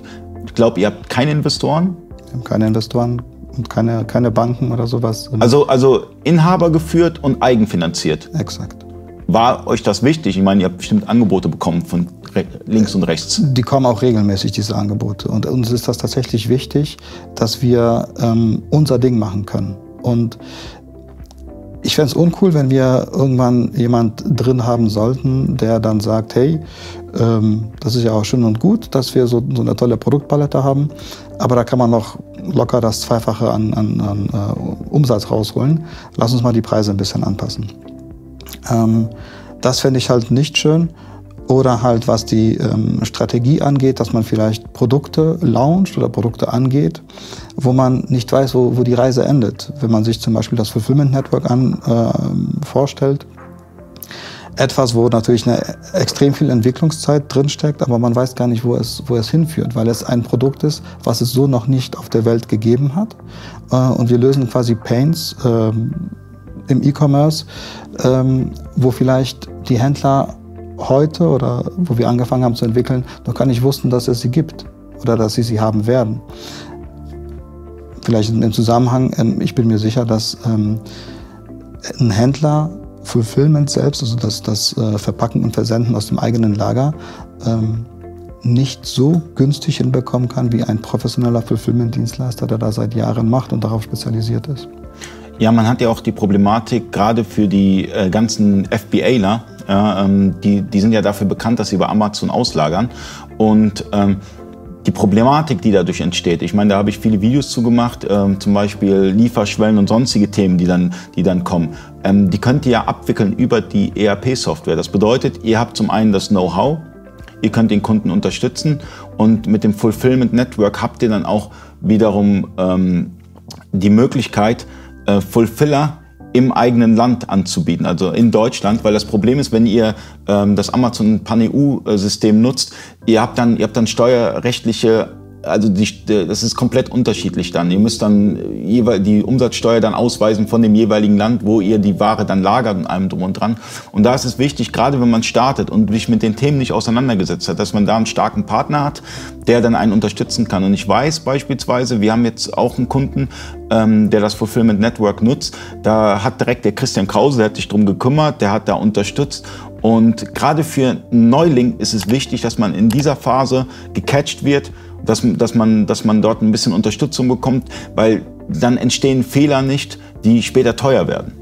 glaube, ihr habt keine Investoren. Wir haben keine Investoren, und keine, keine Banken oder sowas. Also, also Inhaber geführt und eigenfinanziert. Exakt. War euch das wichtig? Ich meine, ihr habt bestimmt Angebote bekommen von links und rechts. Die kommen auch regelmäßig, diese Angebote. Und uns ist das tatsächlich wichtig, dass wir ähm, unser Ding machen können. Und ich fände es uncool, wenn wir irgendwann jemand drin haben sollten, der dann sagt, hey, ähm, das ist ja auch schön und gut, dass wir so, so, eine tolle Produktpalette haben, aber da kann man noch locker das Zweifache an, an, an uh, Umsatz rausholen. Lass uns mal die Preise ein bisschen anpassen. Ähm, das fände ich halt nicht schön. Oder halt, was die ähm, Strategie angeht, dass man vielleicht Produkte launcht oder Produkte angeht, wo man nicht weiß, wo, wo die Reise endet. Wenn man sich zum Beispiel das Fulfillment Network an, äh, vorstellt, etwas, wo natürlich eine extrem viel Entwicklungszeit drinsteckt, aber man weiß gar nicht, wo es, wo es hinführt, weil es ein Produkt ist, was es so noch nicht auf der Welt gegeben hat. Äh, und wir lösen quasi Pains, äh, im E-Commerce, ähm, wo vielleicht die Händler heute oder wo wir angefangen haben zu entwickeln, noch gar nicht wussten, dass es sie gibt oder dass sie sie haben werden. Vielleicht im Zusammenhang, ähm, ich bin mir sicher, dass ähm, ein Händler Fulfillment selbst, also das, das äh, Verpacken und Versenden aus dem eigenen Lager, ähm, nicht so günstig hinbekommen kann wie ein professioneller Fulfillment-Dienstleister, der da seit Jahren macht und darauf spezialisiert ist. Ja, man hat ja auch die Problematik, gerade für die äh, ganzen FBAler, ja, ähm, die, die sind ja dafür bekannt, dass sie bei Amazon auslagern. Und ähm, die Problematik, die dadurch entsteht. Ich meine, da habe ich viele Videos zu gemacht, ähm, zum Beispiel Lieferschwellen und sonstige Themen, die dann, die dann kommen. Ähm, die könnt ihr ja abwickeln über die ERP-Software. Das bedeutet, ihr habt zum einen das Know-how, ihr könnt den Kunden unterstützen und mit dem Fulfillment Network habt ihr dann auch wiederum ähm, die Möglichkeit, äh, Fulfiller im eigenen Land anzubieten, also in Deutschland, weil das Problem ist, wenn ihr ähm, das Amazon Pan-EU-System nutzt, ihr habt, dann, ihr habt dann steuerrechtliche also die, das ist komplett unterschiedlich dann. Ihr müsst dann die Umsatzsteuer dann ausweisen von dem jeweiligen Land, wo ihr die Ware dann lagert und allem drum und dran. Und da ist es wichtig, gerade wenn man startet und sich mit den Themen nicht auseinandergesetzt hat, dass man da einen starken Partner hat, der dann einen unterstützen kann. Und ich weiß beispielsweise, wir haben jetzt auch einen Kunden, ähm, der das Fulfillment Network nutzt. Da hat direkt der Christian Krause, der hat sich drum gekümmert, der hat da unterstützt und gerade für einen Neuling ist es wichtig, dass man in dieser Phase gecatcht wird, dass, dass, man, dass man dort ein bisschen Unterstützung bekommt, weil dann entstehen Fehler nicht, die später teuer werden.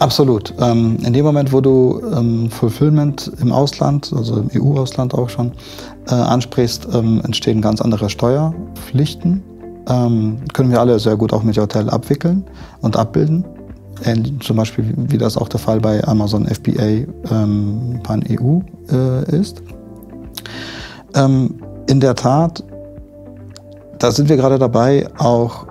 Absolut. Ähm, in dem Moment, wo du ähm, Fulfillment im Ausland, also im EU-Ausland auch schon, äh, ansprichst, ähm, entstehen ganz andere Steuerpflichten. Ähm, können wir alle sehr gut auch mit Hotel abwickeln und abbilden. Ähnlich, zum Beispiel, wie das auch der Fall bei Amazon FBA ähm, Pan EU äh, ist. Ähm, in der Tat, da sind wir gerade dabei, auch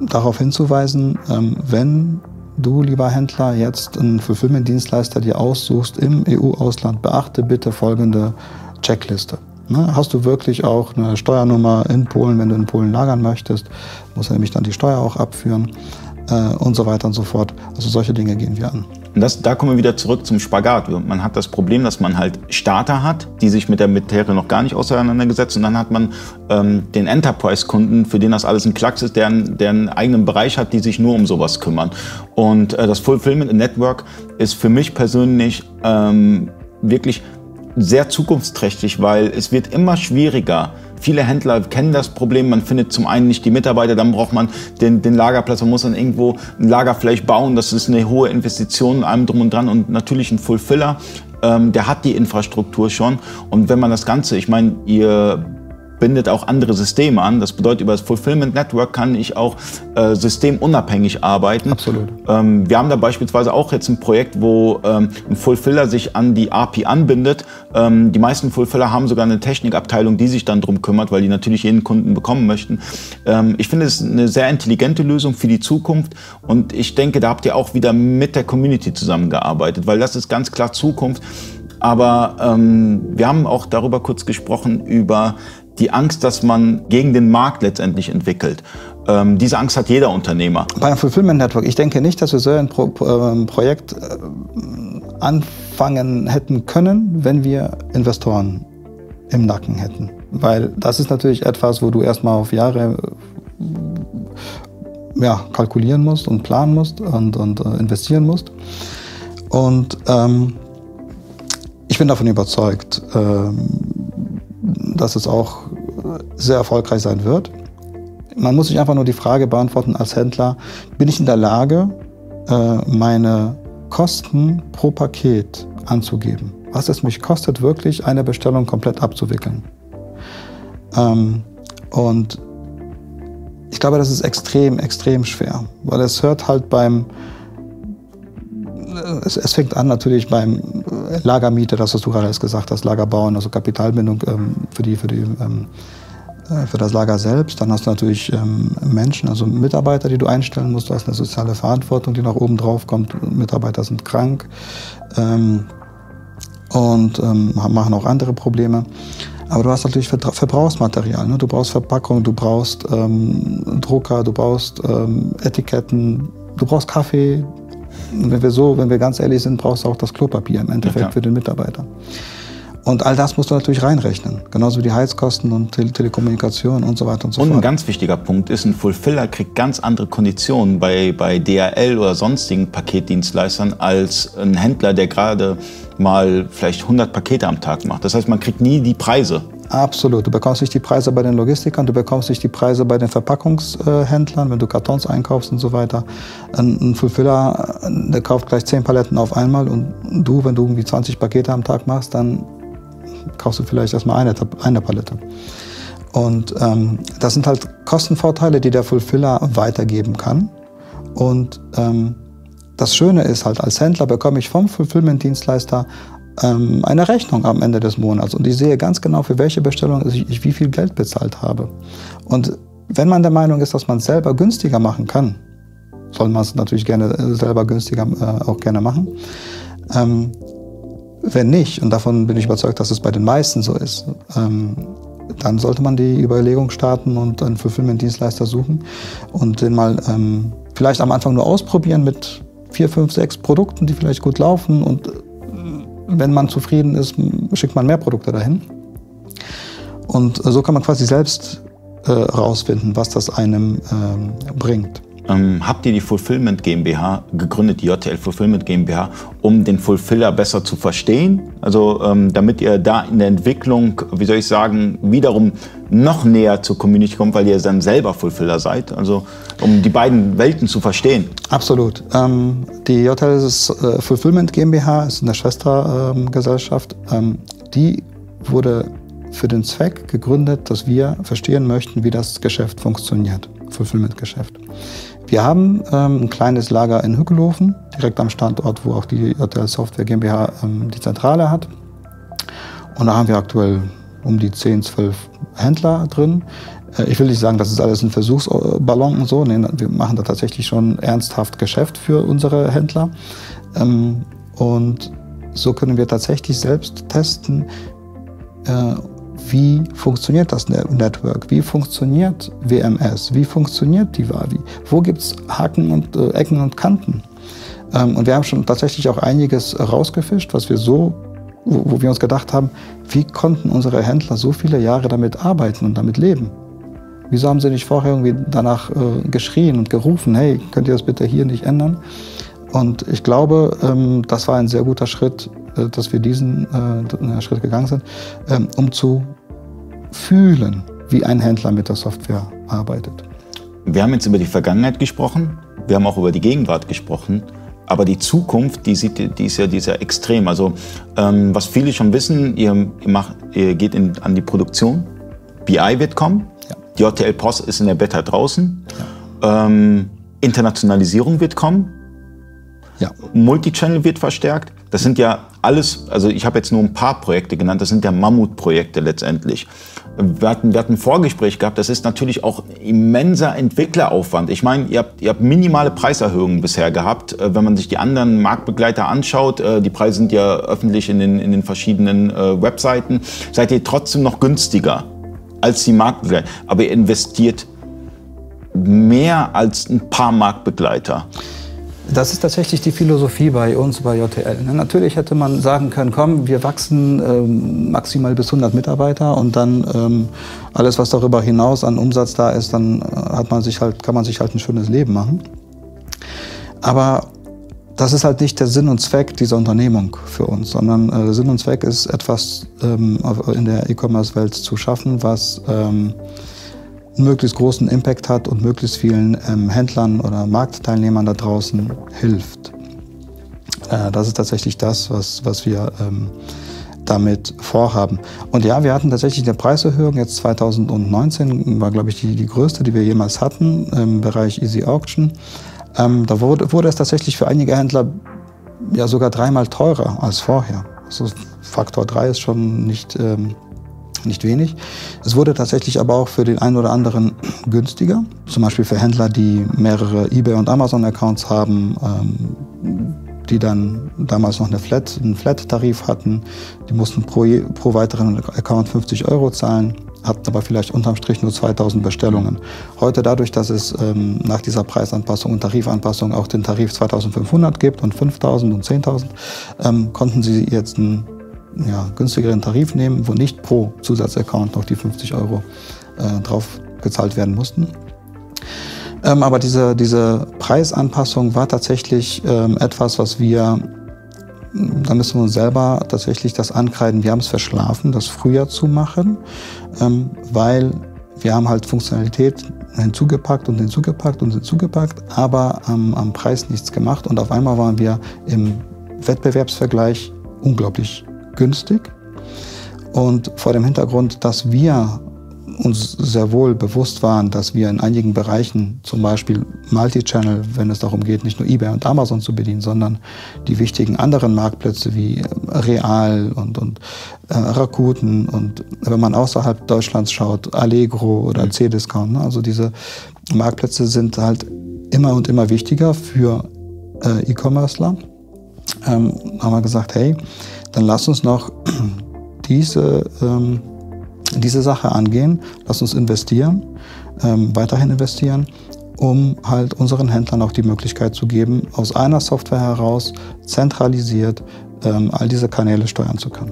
darauf hinzuweisen, ähm, wenn du, lieber Händler, jetzt einen Fulfillment-Dienstleister dir aussuchst im EU-Ausland, beachte bitte folgende Checkliste. Ne, hast du wirklich auch eine Steuernummer in Polen, wenn du in Polen lagern möchtest, muss er nämlich dann die Steuer auch abführen äh, und so weiter und so fort. Also solche Dinge gehen wir an. Und das, da kommen wir wieder zurück zum Spagat. Man hat das Problem, dass man halt Starter hat, die sich mit der Materie noch gar nicht auseinandergesetzt und dann hat man ähm, den Enterprise-Kunden, für den das alles ein Klacks ist, der, der einen eigenen Bereich hat, die sich nur um sowas kümmern. Und äh, das Fulfillment Network ist für mich persönlich ähm, wirklich sehr zukunftsträchtig, weil es wird immer schwieriger, Viele Händler kennen das Problem. Man findet zum einen nicht die Mitarbeiter, dann braucht man den, den Lagerplatz. Man muss dann irgendwo ein Lagerfläche bauen. Das ist eine hohe Investition, allem drum und dran. Und natürlich ein Fulfiller, ähm, der hat die Infrastruktur schon. Und wenn man das Ganze, ich meine, ihr bindet auch andere Systeme an. Das bedeutet, über das Fulfillment Network kann ich auch äh, systemunabhängig arbeiten. Absolut. Ähm, wir haben da beispielsweise auch jetzt ein Projekt, wo ähm, ein Fulfiller sich an die API anbindet. Ähm, die meisten Fulfiller haben sogar eine Technikabteilung, die sich dann drum kümmert, weil die natürlich jeden Kunden bekommen möchten. Ähm, ich finde es eine sehr intelligente Lösung für die Zukunft und ich denke, da habt ihr auch wieder mit der Community zusammengearbeitet, weil das ist ganz klar Zukunft. Aber ähm, wir haben auch darüber kurz gesprochen, über die Angst, dass man gegen den Markt letztendlich entwickelt. Ähm, diese Angst hat jeder Unternehmer. Beim Fulfillment Network, ich denke nicht, dass wir so ein Pro äh, Projekt äh, anfangen hätten können, wenn wir Investoren im Nacken hätten. Weil das ist natürlich etwas, wo du erstmal auf Jahre äh, ja, kalkulieren musst und planen musst und, und äh, investieren musst. Und ähm, ich bin davon überzeugt, ähm, dass es auch sehr erfolgreich sein wird. Man muss sich einfach nur die Frage beantworten als Händler, bin ich in der Lage, äh, meine Kosten pro Paket anzugeben? Was es mich kostet, wirklich eine Bestellung komplett abzuwickeln. Ähm, und ich glaube, das ist extrem, extrem schwer, weil es hört halt beim, es, es, fängt an natürlich beim Lagermiete, das was du gerade gesagt hast, Lagerbauen, also Kapitalbindung ähm, für die, für die ähm, äh, für das Lager selbst. Dann hast du natürlich ähm, Menschen, also Mitarbeiter, die du einstellen musst. Du hast eine soziale Verantwortung, die nach oben drauf kommt. Mitarbeiter sind krank ähm, und ähm, machen auch andere Probleme. Aber du hast natürlich Verbrauchsmaterial. Ne? Du brauchst Verpackung, du brauchst ähm, Drucker, du brauchst ähm, Etiketten, du brauchst Kaffee. Und wenn wir so, wenn wir ganz ehrlich sind, brauchst du auch das Klopapier im Endeffekt ja, für den Mitarbeiter. Und all das musst du natürlich reinrechnen. Genauso wie die Heizkosten und Tele Telekommunikation und so weiter und so und fort. Und ein ganz wichtiger Punkt ist, ein Fulfiller kriegt ganz andere Konditionen bei, bei DHL oder sonstigen Paketdienstleistern als ein Händler, der gerade mal vielleicht 100 Pakete am Tag macht. Das heißt, man kriegt nie die Preise. Absolut. Du bekommst nicht die Preise bei den Logistikern, du bekommst nicht die Preise bei den Verpackungshändlern, wenn du Kartons einkaufst und so weiter. Ein Fulfiller, der kauft gleich 10 Paletten auf einmal und du, wenn du irgendwie 20 Pakete am Tag machst, dann kaufst du vielleicht erstmal eine, eine Palette. Und ähm, das sind halt Kostenvorteile, die der Fulfiller weitergeben kann. Und ähm, das Schöne ist halt, als Händler bekomme ich vom Fulfillment-Dienstleister ähm, eine Rechnung am Ende des Monats und ich sehe ganz genau, für welche Bestellung ich, wie viel Geld bezahlt habe. Und wenn man der Meinung ist, dass man es selber günstiger machen kann, soll man es natürlich gerne äh, selber günstiger äh, auch gerne machen. Ähm, wenn nicht, und davon bin ich überzeugt, dass es bei den meisten so ist, ähm, dann sollte man die Überlegung starten und einen Fulfillment-Dienstleister suchen und den mal ähm, vielleicht am Anfang nur ausprobieren mit vier, fünf, sechs Produkten, die vielleicht gut laufen und äh, wenn man zufrieden ist, schickt man mehr Produkte dahin. Und so kann man quasi selbst äh, rausfinden, was das einem ähm, bringt. Ähm, habt ihr die Fulfillment GmbH gegründet, die JTL Fulfillment GmbH, um den Fulfiller besser zu verstehen? Also ähm, damit ihr da in der Entwicklung, wie soll ich sagen, wiederum noch näher zur Community kommt, weil ihr dann selber Fulfiller seid? Also um die beiden Welten zu verstehen. Absolut. Ähm, die JTL ist, äh, Fulfillment GmbH ist eine Schwestergesellschaft. Ähm, die wurde für den Zweck gegründet, dass wir verstehen möchten, wie das Geschäft funktioniert, Fulfillment-Geschäft. Wir haben ähm, ein kleines Lager in Hückelhofen, direkt am Standort, wo auch die JTL Software GmbH ähm, die Zentrale hat. Und da haben wir aktuell um die 10, 12 Händler drin. Äh, ich will nicht sagen, das ist alles ein Versuchsballon und so. Nee, wir machen da tatsächlich schon ernsthaft Geschäft für unsere Händler. Ähm, und so können wir tatsächlich selbst testen, äh, wie funktioniert das Network, wie funktioniert WMS, wie funktioniert die Wavi, wo gibt es Haken und äh, Ecken und Kanten. Ähm, und wir haben schon tatsächlich auch einiges rausgefischt, was wir so, wo, wo wir uns gedacht haben, wie konnten unsere Händler so viele Jahre damit arbeiten und damit leben? Wieso haben sie nicht vorher irgendwie danach äh, geschrien und gerufen, hey, könnt ihr das bitte hier nicht ändern? Und ich glaube, ähm, das war ein sehr guter Schritt, äh, dass wir diesen äh, Schritt gegangen sind, ähm, um zu fühlen, wie ein Händler mit der Software arbeitet. Wir haben jetzt über die Vergangenheit gesprochen, wir haben auch über die Gegenwart gesprochen. Aber die Zukunft, die, sieht, die ist ja dieser extrem. Also ähm, was viele schon wissen, ihr, ihr, macht, ihr geht in, an die Produktion. BI wird kommen. Ja. Die JTL Post ist in der Beta draußen. Ja. Ähm, Internationalisierung wird kommen. Ja. Multichannel wird verstärkt. Das sind ja alles, also ich habe jetzt nur ein paar Projekte genannt, das sind ja Mammutprojekte letztendlich. Wir hatten, wir hatten ein Vorgespräch gehabt, das ist natürlich auch immenser Entwickleraufwand. Ich meine, ihr habt, ihr habt minimale Preiserhöhungen bisher gehabt. Äh, wenn man sich die anderen Marktbegleiter anschaut, äh, die Preise sind ja öffentlich in den, in den verschiedenen äh, Webseiten, seid ihr trotzdem noch günstiger als die Marktbegleiter. Aber ihr investiert mehr als ein paar Marktbegleiter. Das ist tatsächlich die Philosophie bei uns bei JTL. Ne? Natürlich hätte man sagen können, komm, wir wachsen ähm, maximal bis 100 Mitarbeiter und dann ähm, alles, was darüber hinaus an Umsatz da ist, dann äh, hat man sich halt, kann man sich halt ein schönes Leben machen. Aber das ist halt nicht der Sinn und Zweck dieser Unternehmung für uns, sondern äh, Sinn und Zweck ist etwas ähm, in der E-Commerce-Welt zu schaffen, was ähm, einen möglichst großen Impact hat und möglichst vielen ähm, Händlern oder Marktteilnehmern da draußen hilft. Äh, das ist tatsächlich das, was, was wir ähm, damit vorhaben. Und ja, wir hatten tatsächlich eine Preiserhöhung. Jetzt 2019 war, glaube ich, die, die größte, die wir jemals hatten im Bereich Easy Auction. Ähm, da wurde, wurde es tatsächlich für einige Händler ja sogar dreimal teurer als vorher. Also Faktor 3 ist schon nicht ähm, nicht wenig. Es wurde tatsächlich aber auch für den einen oder anderen günstiger. Zum Beispiel für Händler, die mehrere eBay und Amazon-Accounts haben, ähm, die dann damals noch eine Flat, einen Flat-Tarif hatten. Die mussten pro, pro weiteren Account 50 Euro zahlen hatten aber vielleicht unterm Strich nur 2000 Bestellungen. Heute dadurch, dass es ähm, nach dieser Preisanpassung und Tarifanpassung auch den Tarif 2500 gibt und 5000 und 10.000, ähm, konnten sie jetzt einen ja, günstigeren Tarif nehmen, wo nicht pro Zusatzaccount noch die 50 Euro äh, drauf gezahlt werden mussten. Ähm, aber diese, diese Preisanpassung war tatsächlich ähm, etwas, was wir, da müssen wir uns selber tatsächlich das ankreiden. Wir haben es verschlafen, das früher zu machen, ähm, weil wir haben halt Funktionalität hinzugepackt und hinzugepackt und hinzugepackt, aber am Preis nichts gemacht und auf einmal waren wir im Wettbewerbsvergleich unglaublich günstig. Und vor dem Hintergrund, dass wir uns sehr wohl bewusst waren, dass wir in einigen Bereichen, zum Beispiel Multichannel, wenn es darum geht, nicht nur eBay und Amazon zu bedienen, sondern die wichtigen anderen Marktplätze wie äh, Real und, und äh, Rakuten und wenn man außerhalb Deutschlands schaut, Allegro oder mhm. C-Discount, ne? also diese Marktplätze sind halt immer und immer wichtiger für äh, E-Commercer. Ähm, haben wir gesagt, hey, dann lass uns noch diese ähm, diese Sache angehen, lass uns investieren, ähm, weiterhin investieren, um halt unseren Händlern auch die Möglichkeit zu geben, aus einer Software heraus zentralisiert ähm, all diese Kanäle steuern zu können.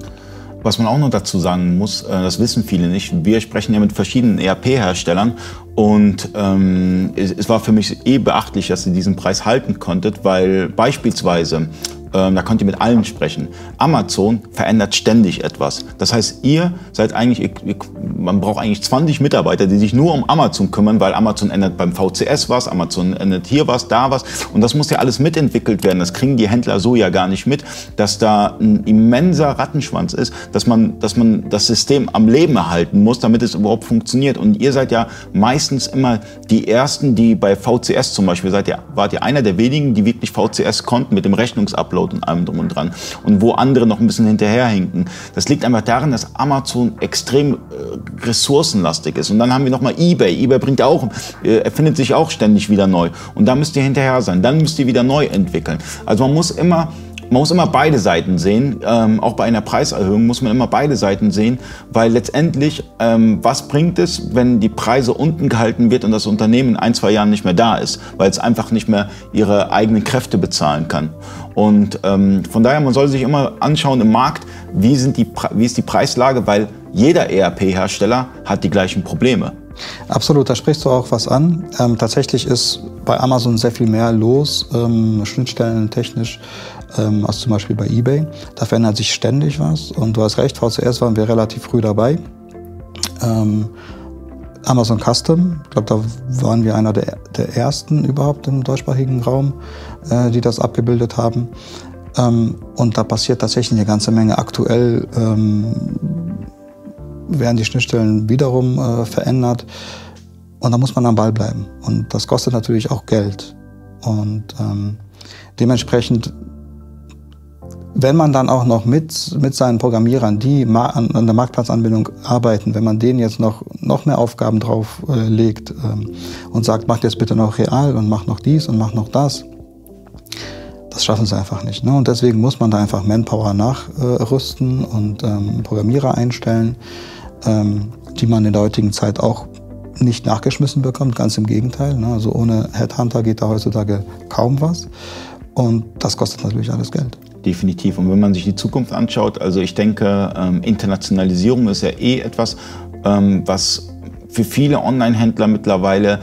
Was man auch noch dazu sagen muss, äh, das wissen viele nicht, wir sprechen ja mit verschiedenen ERP-Herstellern und ähm, es, war für mich eh beachtlich, dass ihr diesen Preis halten konntet, weil beispielsweise ähm, da könnt ihr mit allen sprechen. Amazon verändert ständig etwas. Das heißt, ihr seid eigentlich, man braucht eigentlich 20 Mitarbeiter, die sich nur um Amazon kümmern, weil Amazon ändert beim VCS was, Amazon ändert hier was, da was. Und das muss ja alles mitentwickelt werden. Das kriegen die Händler so ja gar nicht mit, dass da ein immenser Rattenschwanz ist, dass man, dass man das System am Leben erhalten muss, damit es überhaupt funktioniert. Und ihr seid ja meistens immer die Ersten, die bei VCS zum Beispiel, seid ihr, wart ihr einer der wenigen, die wirklich VCS konnten mit dem Rechnungsupload Upload und allem drum und dran. Und wo andere noch ein bisschen hinterherhinken. Das liegt einfach daran, dass Amazon extrem äh, ressourcenlastig ist. Und dann haben wir nochmal eBay. eBay bringt auch, äh, erfindet sich auch ständig wieder neu. Und da müsst ihr hinterher sein. Dann müsst ihr wieder neu entwickeln. Also man muss immer man muss immer beide Seiten sehen. Ähm, auch bei einer Preiserhöhung muss man immer beide Seiten sehen, weil letztendlich, ähm, was bringt es, wenn die Preise unten gehalten wird und das Unternehmen in ein, zwei Jahren nicht mehr da ist, weil es einfach nicht mehr ihre eigenen Kräfte bezahlen kann. Und ähm, von daher, man soll sich immer anschauen im Markt, wie, sind die, wie ist die Preislage, weil jeder ERP-Hersteller hat die gleichen Probleme. Absolut, da sprichst du auch was an. Ähm, tatsächlich ist bei Amazon sehr viel mehr los, ähm, Schnittstellen technisch, ähm, als zum Beispiel bei eBay. Da verändert sich ständig was. Und du hast recht, VCS waren wir relativ früh dabei. Ähm, Amazon Custom, ich glaube, da waren wir einer der, der ersten überhaupt im deutschsprachigen Raum, äh, die das abgebildet haben. Ähm, und da passiert tatsächlich eine ganze Menge. Aktuell ähm, werden die Schnittstellen wiederum äh, verändert. Und da muss man am Ball bleiben. Und das kostet natürlich auch Geld. Und ähm, dementsprechend wenn man dann auch noch mit, mit seinen Programmierern, die an, an der Marktplatzanbindung arbeiten, wenn man denen jetzt noch, noch mehr Aufgaben drauf äh, legt ähm, und sagt, macht jetzt bitte noch real und macht noch dies und macht noch das, das schaffen sie einfach nicht. Ne? Und deswegen muss man da einfach Manpower nachrüsten äh, und ähm, Programmierer einstellen, ähm, die man in der heutigen Zeit auch nicht nachgeschmissen bekommt, ganz im Gegenteil. Ne? Also ohne Headhunter geht da heutzutage kaum was. Und das kostet natürlich alles Geld definitiv. Und wenn man sich die Zukunft anschaut, also ich denke, ähm, Internationalisierung ist ja eh etwas, ähm, was für viele Online-Händler mittlerweile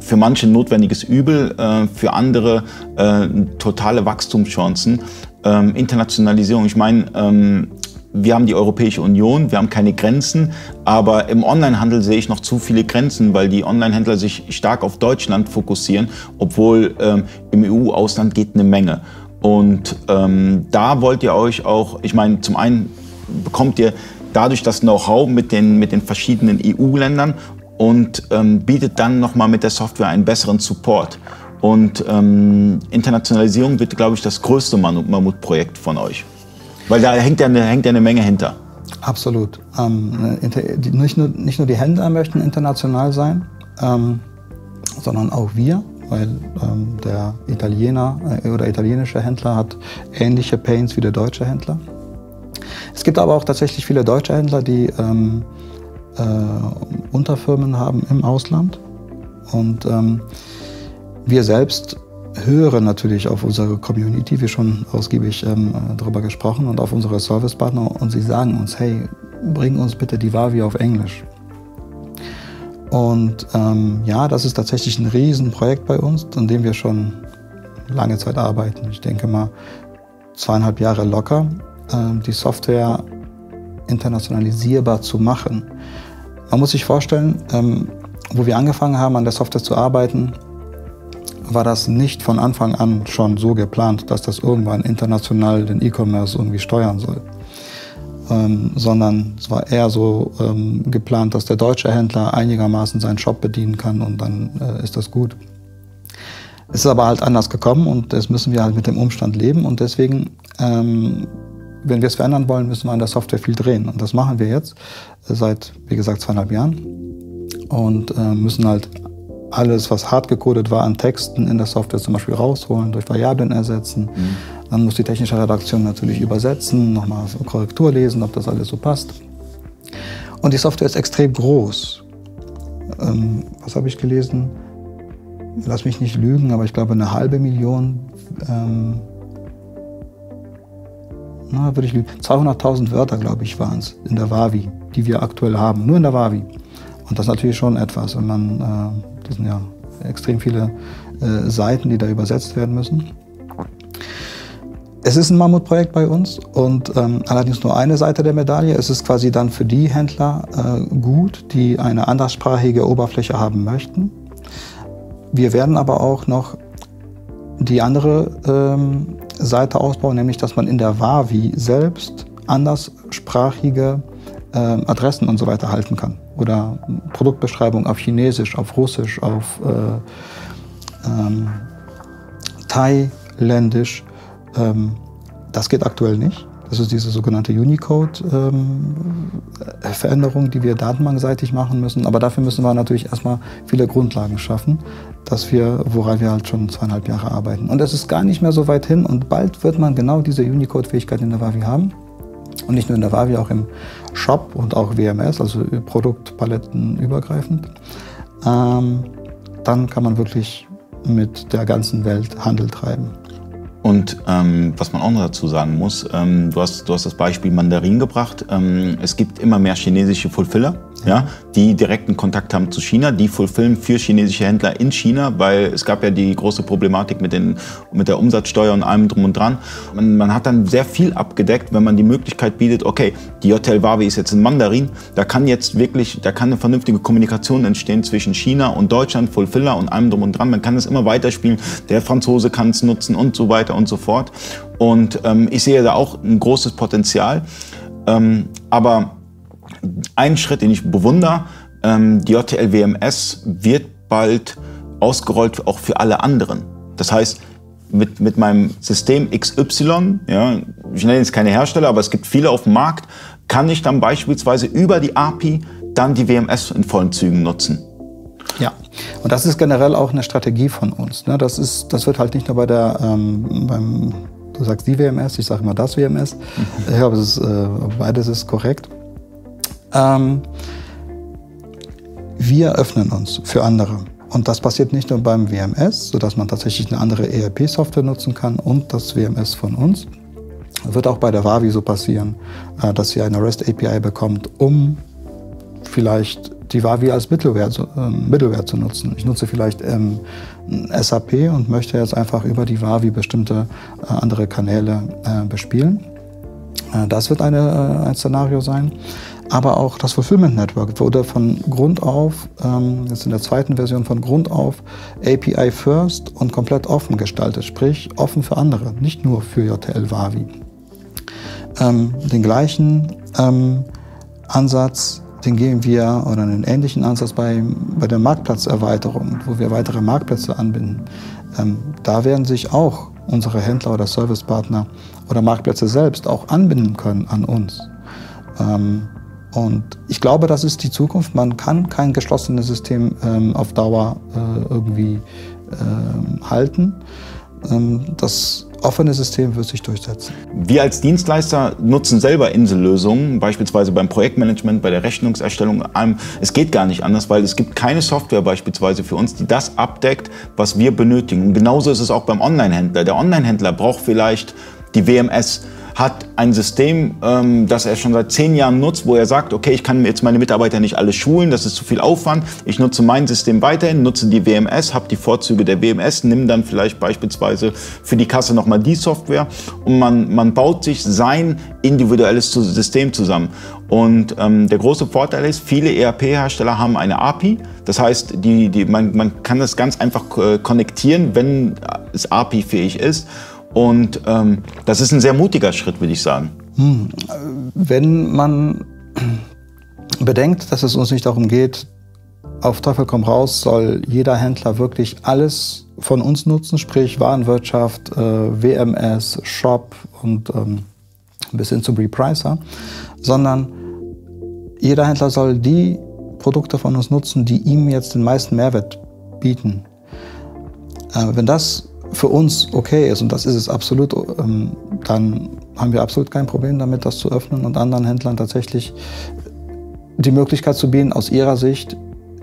für manche notwendiges Übel, äh, für andere äh, totale Wachstumschancen. Ähm, Internationalisierung, ich meine, ähm, wir haben die Europäische Union, wir haben keine Grenzen, aber im Onlinehandel sehe ich noch zu viele Grenzen, weil die Onlinehändler sich stark auf Deutschland fokussieren, obwohl ähm, im EU-Ausland geht eine Menge. Und ähm, da wollt ihr euch auch, ich meine, zum einen bekommt ihr dadurch das Know-how mit den, mit den verschiedenen EU-Ländern und ähm, bietet dann nochmal mit der Software einen besseren Support. Und ähm, Internationalisierung wird, glaube ich, das größte Mammutprojekt von euch. Weil da hängt ja eine, hängt ja eine Menge hinter. Absolut. Ähm, nicht, nur, nicht nur die Händler möchten international sein, ähm, sondern auch wir weil ähm, der Italiener äh, oder italienische Händler hat ähnliche Pains wie der deutsche Händler. Es gibt aber auch tatsächlich viele deutsche Händler, die ähm, äh, Unterfirmen haben im Ausland. Und ähm, wir selbst hören natürlich auf unsere Community, wie schon ausgiebig ähm, darüber gesprochen, und auf unsere Servicepartner. Und sie sagen uns, hey, bring uns bitte die Wavi auf Englisch. Und ähm, ja, das ist tatsächlich ein Riesenprojekt bei uns, an dem wir schon lange Zeit arbeiten. Ich denke mal zweieinhalb Jahre locker, äh, die Software internationalisierbar zu machen. Man muss sich vorstellen, ähm, wo wir angefangen haben, an der Software zu arbeiten, war das nicht von Anfang an schon so geplant, dass das irgendwann international den E-Commerce irgendwie steuern soll ähm, sondern es war eher so ähm, geplant, dass der deutsche Händler einigermaßen seinen Shop bedienen kann und dann äh, ist das gut. Es ist aber halt anders gekommen und das müssen wir halt mit dem Umstand leben und deswegen, ähm, wenn wir es verändern wollen, müssen wir an der Software viel drehen und das machen wir jetzt seit, wie gesagt, zweieinhalb Jahren und äh, müssen halt alles, was hart gecodet war an Texten in der Software zum Beispiel rausholen, durch Variablen ersetzen. Mhm. Dann muss die technische Redaktion natürlich übersetzen, nochmal Korrektur lesen, ob das alles so passt. Und die Software ist extrem groß. Ähm, was habe ich gelesen? Lass mich nicht lügen, aber ich glaube eine halbe Million. Ähm, na, würde ich lügen. 200.000 Wörter, glaube ich, waren es in der Wavi, die wir aktuell haben. Nur in der Wavi. Und das ist natürlich schon etwas, wenn man, äh, das sind ja extrem viele äh, Seiten, die da übersetzt werden müssen. Es ist ein Mammutprojekt bei uns und ähm, allerdings nur eine Seite der Medaille. Es ist quasi dann für die Händler äh, gut, die eine anderssprachige Oberfläche haben möchten. Wir werden aber auch noch die andere ähm, Seite ausbauen, nämlich dass man in der Wavi selbst anderssprachige äh, Adressen und so weiter halten kann. Oder Produktbeschreibung auf Chinesisch, auf Russisch, auf äh, ähm, Thailändisch ähm, das geht aktuell nicht. Das ist diese sogenannte Unicode-Veränderung, ähm, die wir datenbankseitig machen müssen. Aber dafür müssen wir natürlich erstmal viele Grundlagen schaffen, dass wir, woran wir halt schon zweieinhalb Jahre arbeiten. Und das ist gar nicht mehr so weit hin und bald wird man genau diese Unicode-Fähigkeit in der Wavi haben. Und nicht nur in der Wavi, auch im Shop und auch WMS, also Produktpaletten übergreifend. Ähm, dann kann man wirklich mit der ganzen Welt Handel treiben. Und ähm, was man auch noch dazu sagen muss, ähm, du, hast, du hast das Beispiel Mandarin gebracht. Ähm, es gibt immer mehr chinesische Fulfiller ja, die direkten Kontakt haben zu China, die fulfillen für chinesische Händler in China, weil es gab ja die große Problematik mit, den, mit der Umsatzsteuer und allem drum und dran. Man, man hat dann sehr viel abgedeckt, wenn man die Möglichkeit bietet, okay, die Hotel Wawi ist jetzt in Mandarin, da kann jetzt wirklich, da kann eine vernünftige Kommunikation entstehen zwischen China und Deutschland, Fulfiller und allem drum und dran. Man kann es immer weiterspielen, der Franzose kann es nutzen und so weiter und so fort. Und ähm, ich sehe da auch ein großes Potenzial. Ähm, aber ein Schritt, den ich bewundere, ähm, die JTL WMS wird bald ausgerollt auch für alle anderen. Das heißt, mit, mit meinem System XY, ja, ich nenne jetzt keine Hersteller, aber es gibt viele auf dem Markt, kann ich dann beispielsweise über die API dann die WMS in vollen Zügen nutzen. Ja, und das ist generell auch eine Strategie von uns. Ne? Das, ist, das wird halt nicht nur bei der, ähm, beim, du sagst die WMS, ich sage immer das WMS. Mhm. Ja, aber ist, äh, beides ist korrekt. Ähm, wir öffnen uns für andere. Und das passiert nicht nur beim WMS, sodass man tatsächlich eine andere ERP-Software nutzen kann und das WMS von uns. Wird auch bei der Wavi so passieren, äh, dass sie eine REST-API bekommt, um vielleicht die Wavi als Mittelware zu, äh, Mittelware zu nutzen. Ich nutze vielleicht ähm, SAP und möchte jetzt einfach über die Wavi bestimmte äh, andere Kanäle äh, bespielen. Äh, das wird eine, ein Szenario sein aber auch das Fulfillment Network wurde von Grund auf, ähm, jetzt in der zweiten Version von Grund auf, API First und komplett offen gestaltet, sprich offen für andere, nicht nur für JTL Wavi. Ähm, den gleichen ähm, Ansatz, den gehen wir, oder einen ähnlichen Ansatz bei, bei der Marktplatzerweiterung, wo wir weitere Marktplätze anbinden. Ähm, da werden sich auch unsere Händler oder Servicepartner oder Marktplätze selbst auch anbinden können an uns. Ähm, und ich glaube, das ist die Zukunft. Man kann kein geschlossenes System ähm, auf Dauer äh, irgendwie äh, halten. Ähm, das offene System wird sich durchsetzen. Wir als Dienstleister nutzen selber Insellösungen, beispielsweise beim Projektmanagement, bei der Rechnungserstellung. Es geht gar nicht anders, weil es gibt keine Software beispielsweise für uns, die das abdeckt, was wir benötigen. Und genauso ist es auch beim Online-Händler. Der Online-Händler braucht vielleicht die WMS hat ein System, ähm, das er schon seit zehn Jahren nutzt, wo er sagt, okay, ich kann jetzt meine Mitarbeiter nicht alle schulen, das ist zu viel Aufwand. Ich nutze mein System weiterhin, nutze die WMS, habe die Vorzüge der WMS, nimm dann vielleicht beispielsweise für die Kasse nochmal die Software und man, man baut sich sein individuelles System zusammen. Und ähm, der große Vorteil ist, viele ERP-Hersteller haben eine API. Das heißt, die, die, man, man kann das ganz einfach äh, konnektieren, wenn es API-fähig ist. Und ähm, das ist ein sehr mutiger Schritt, würde ich sagen. Hm. Wenn man bedenkt, dass es uns nicht darum geht, auf Teufel komm raus, soll jeder Händler wirklich alles von uns nutzen, sprich Warenwirtschaft, äh, WMS, Shop und ähm, bis hin zum Repricer, sondern jeder Händler soll die Produkte von uns nutzen, die ihm jetzt den meisten Mehrwert bieten. Äh, wenn das für uns okay ist, und das ist es absolut, ähm, dann haben wir absolut kein Problem damit, das zu öffnen und anderen Händlern tatsächlich die Möglichkeit zu bieten, aus ihrer Sicht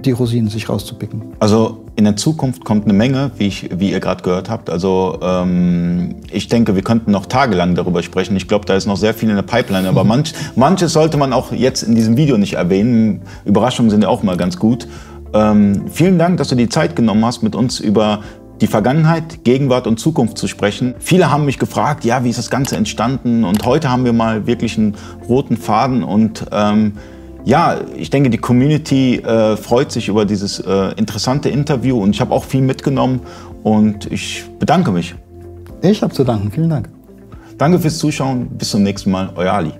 die Rosinen sich rauszupicken. Also in der Zukunft kommt eine Menge, wie, ich, wie ihr gerade gehört habt. Also ähm, ich denke, wir könnten noch tagelang darüber sprechen. Ich glaube, da ist noch sehr viel in der Pipeline. Aber manch, manches sollte man auch jetzt in diesem Video nicht erwähnen. Überraschungen sind ja auch mal ganz gut. Ähm, vielen Dank, dass du die Zeit genommen hast, mit uns über die Vergangenheit, Gegenwart und Zukunft zu sprechen. Viele haben mich gefragt, ja, wie ist das Ganze entstanden? Und heute haben wir mal wirklich einen roten Faden und ähm, ja, ich denke, die Community äh, freut sich über dieses äh, interessante Interview und ich habe auch viel mitgenommen und ich bedanke mich. Ich habe zu danken. Vielen Dank. Danke fürs Zuschauen. Bis zum nächsten Mal. Euer Ali.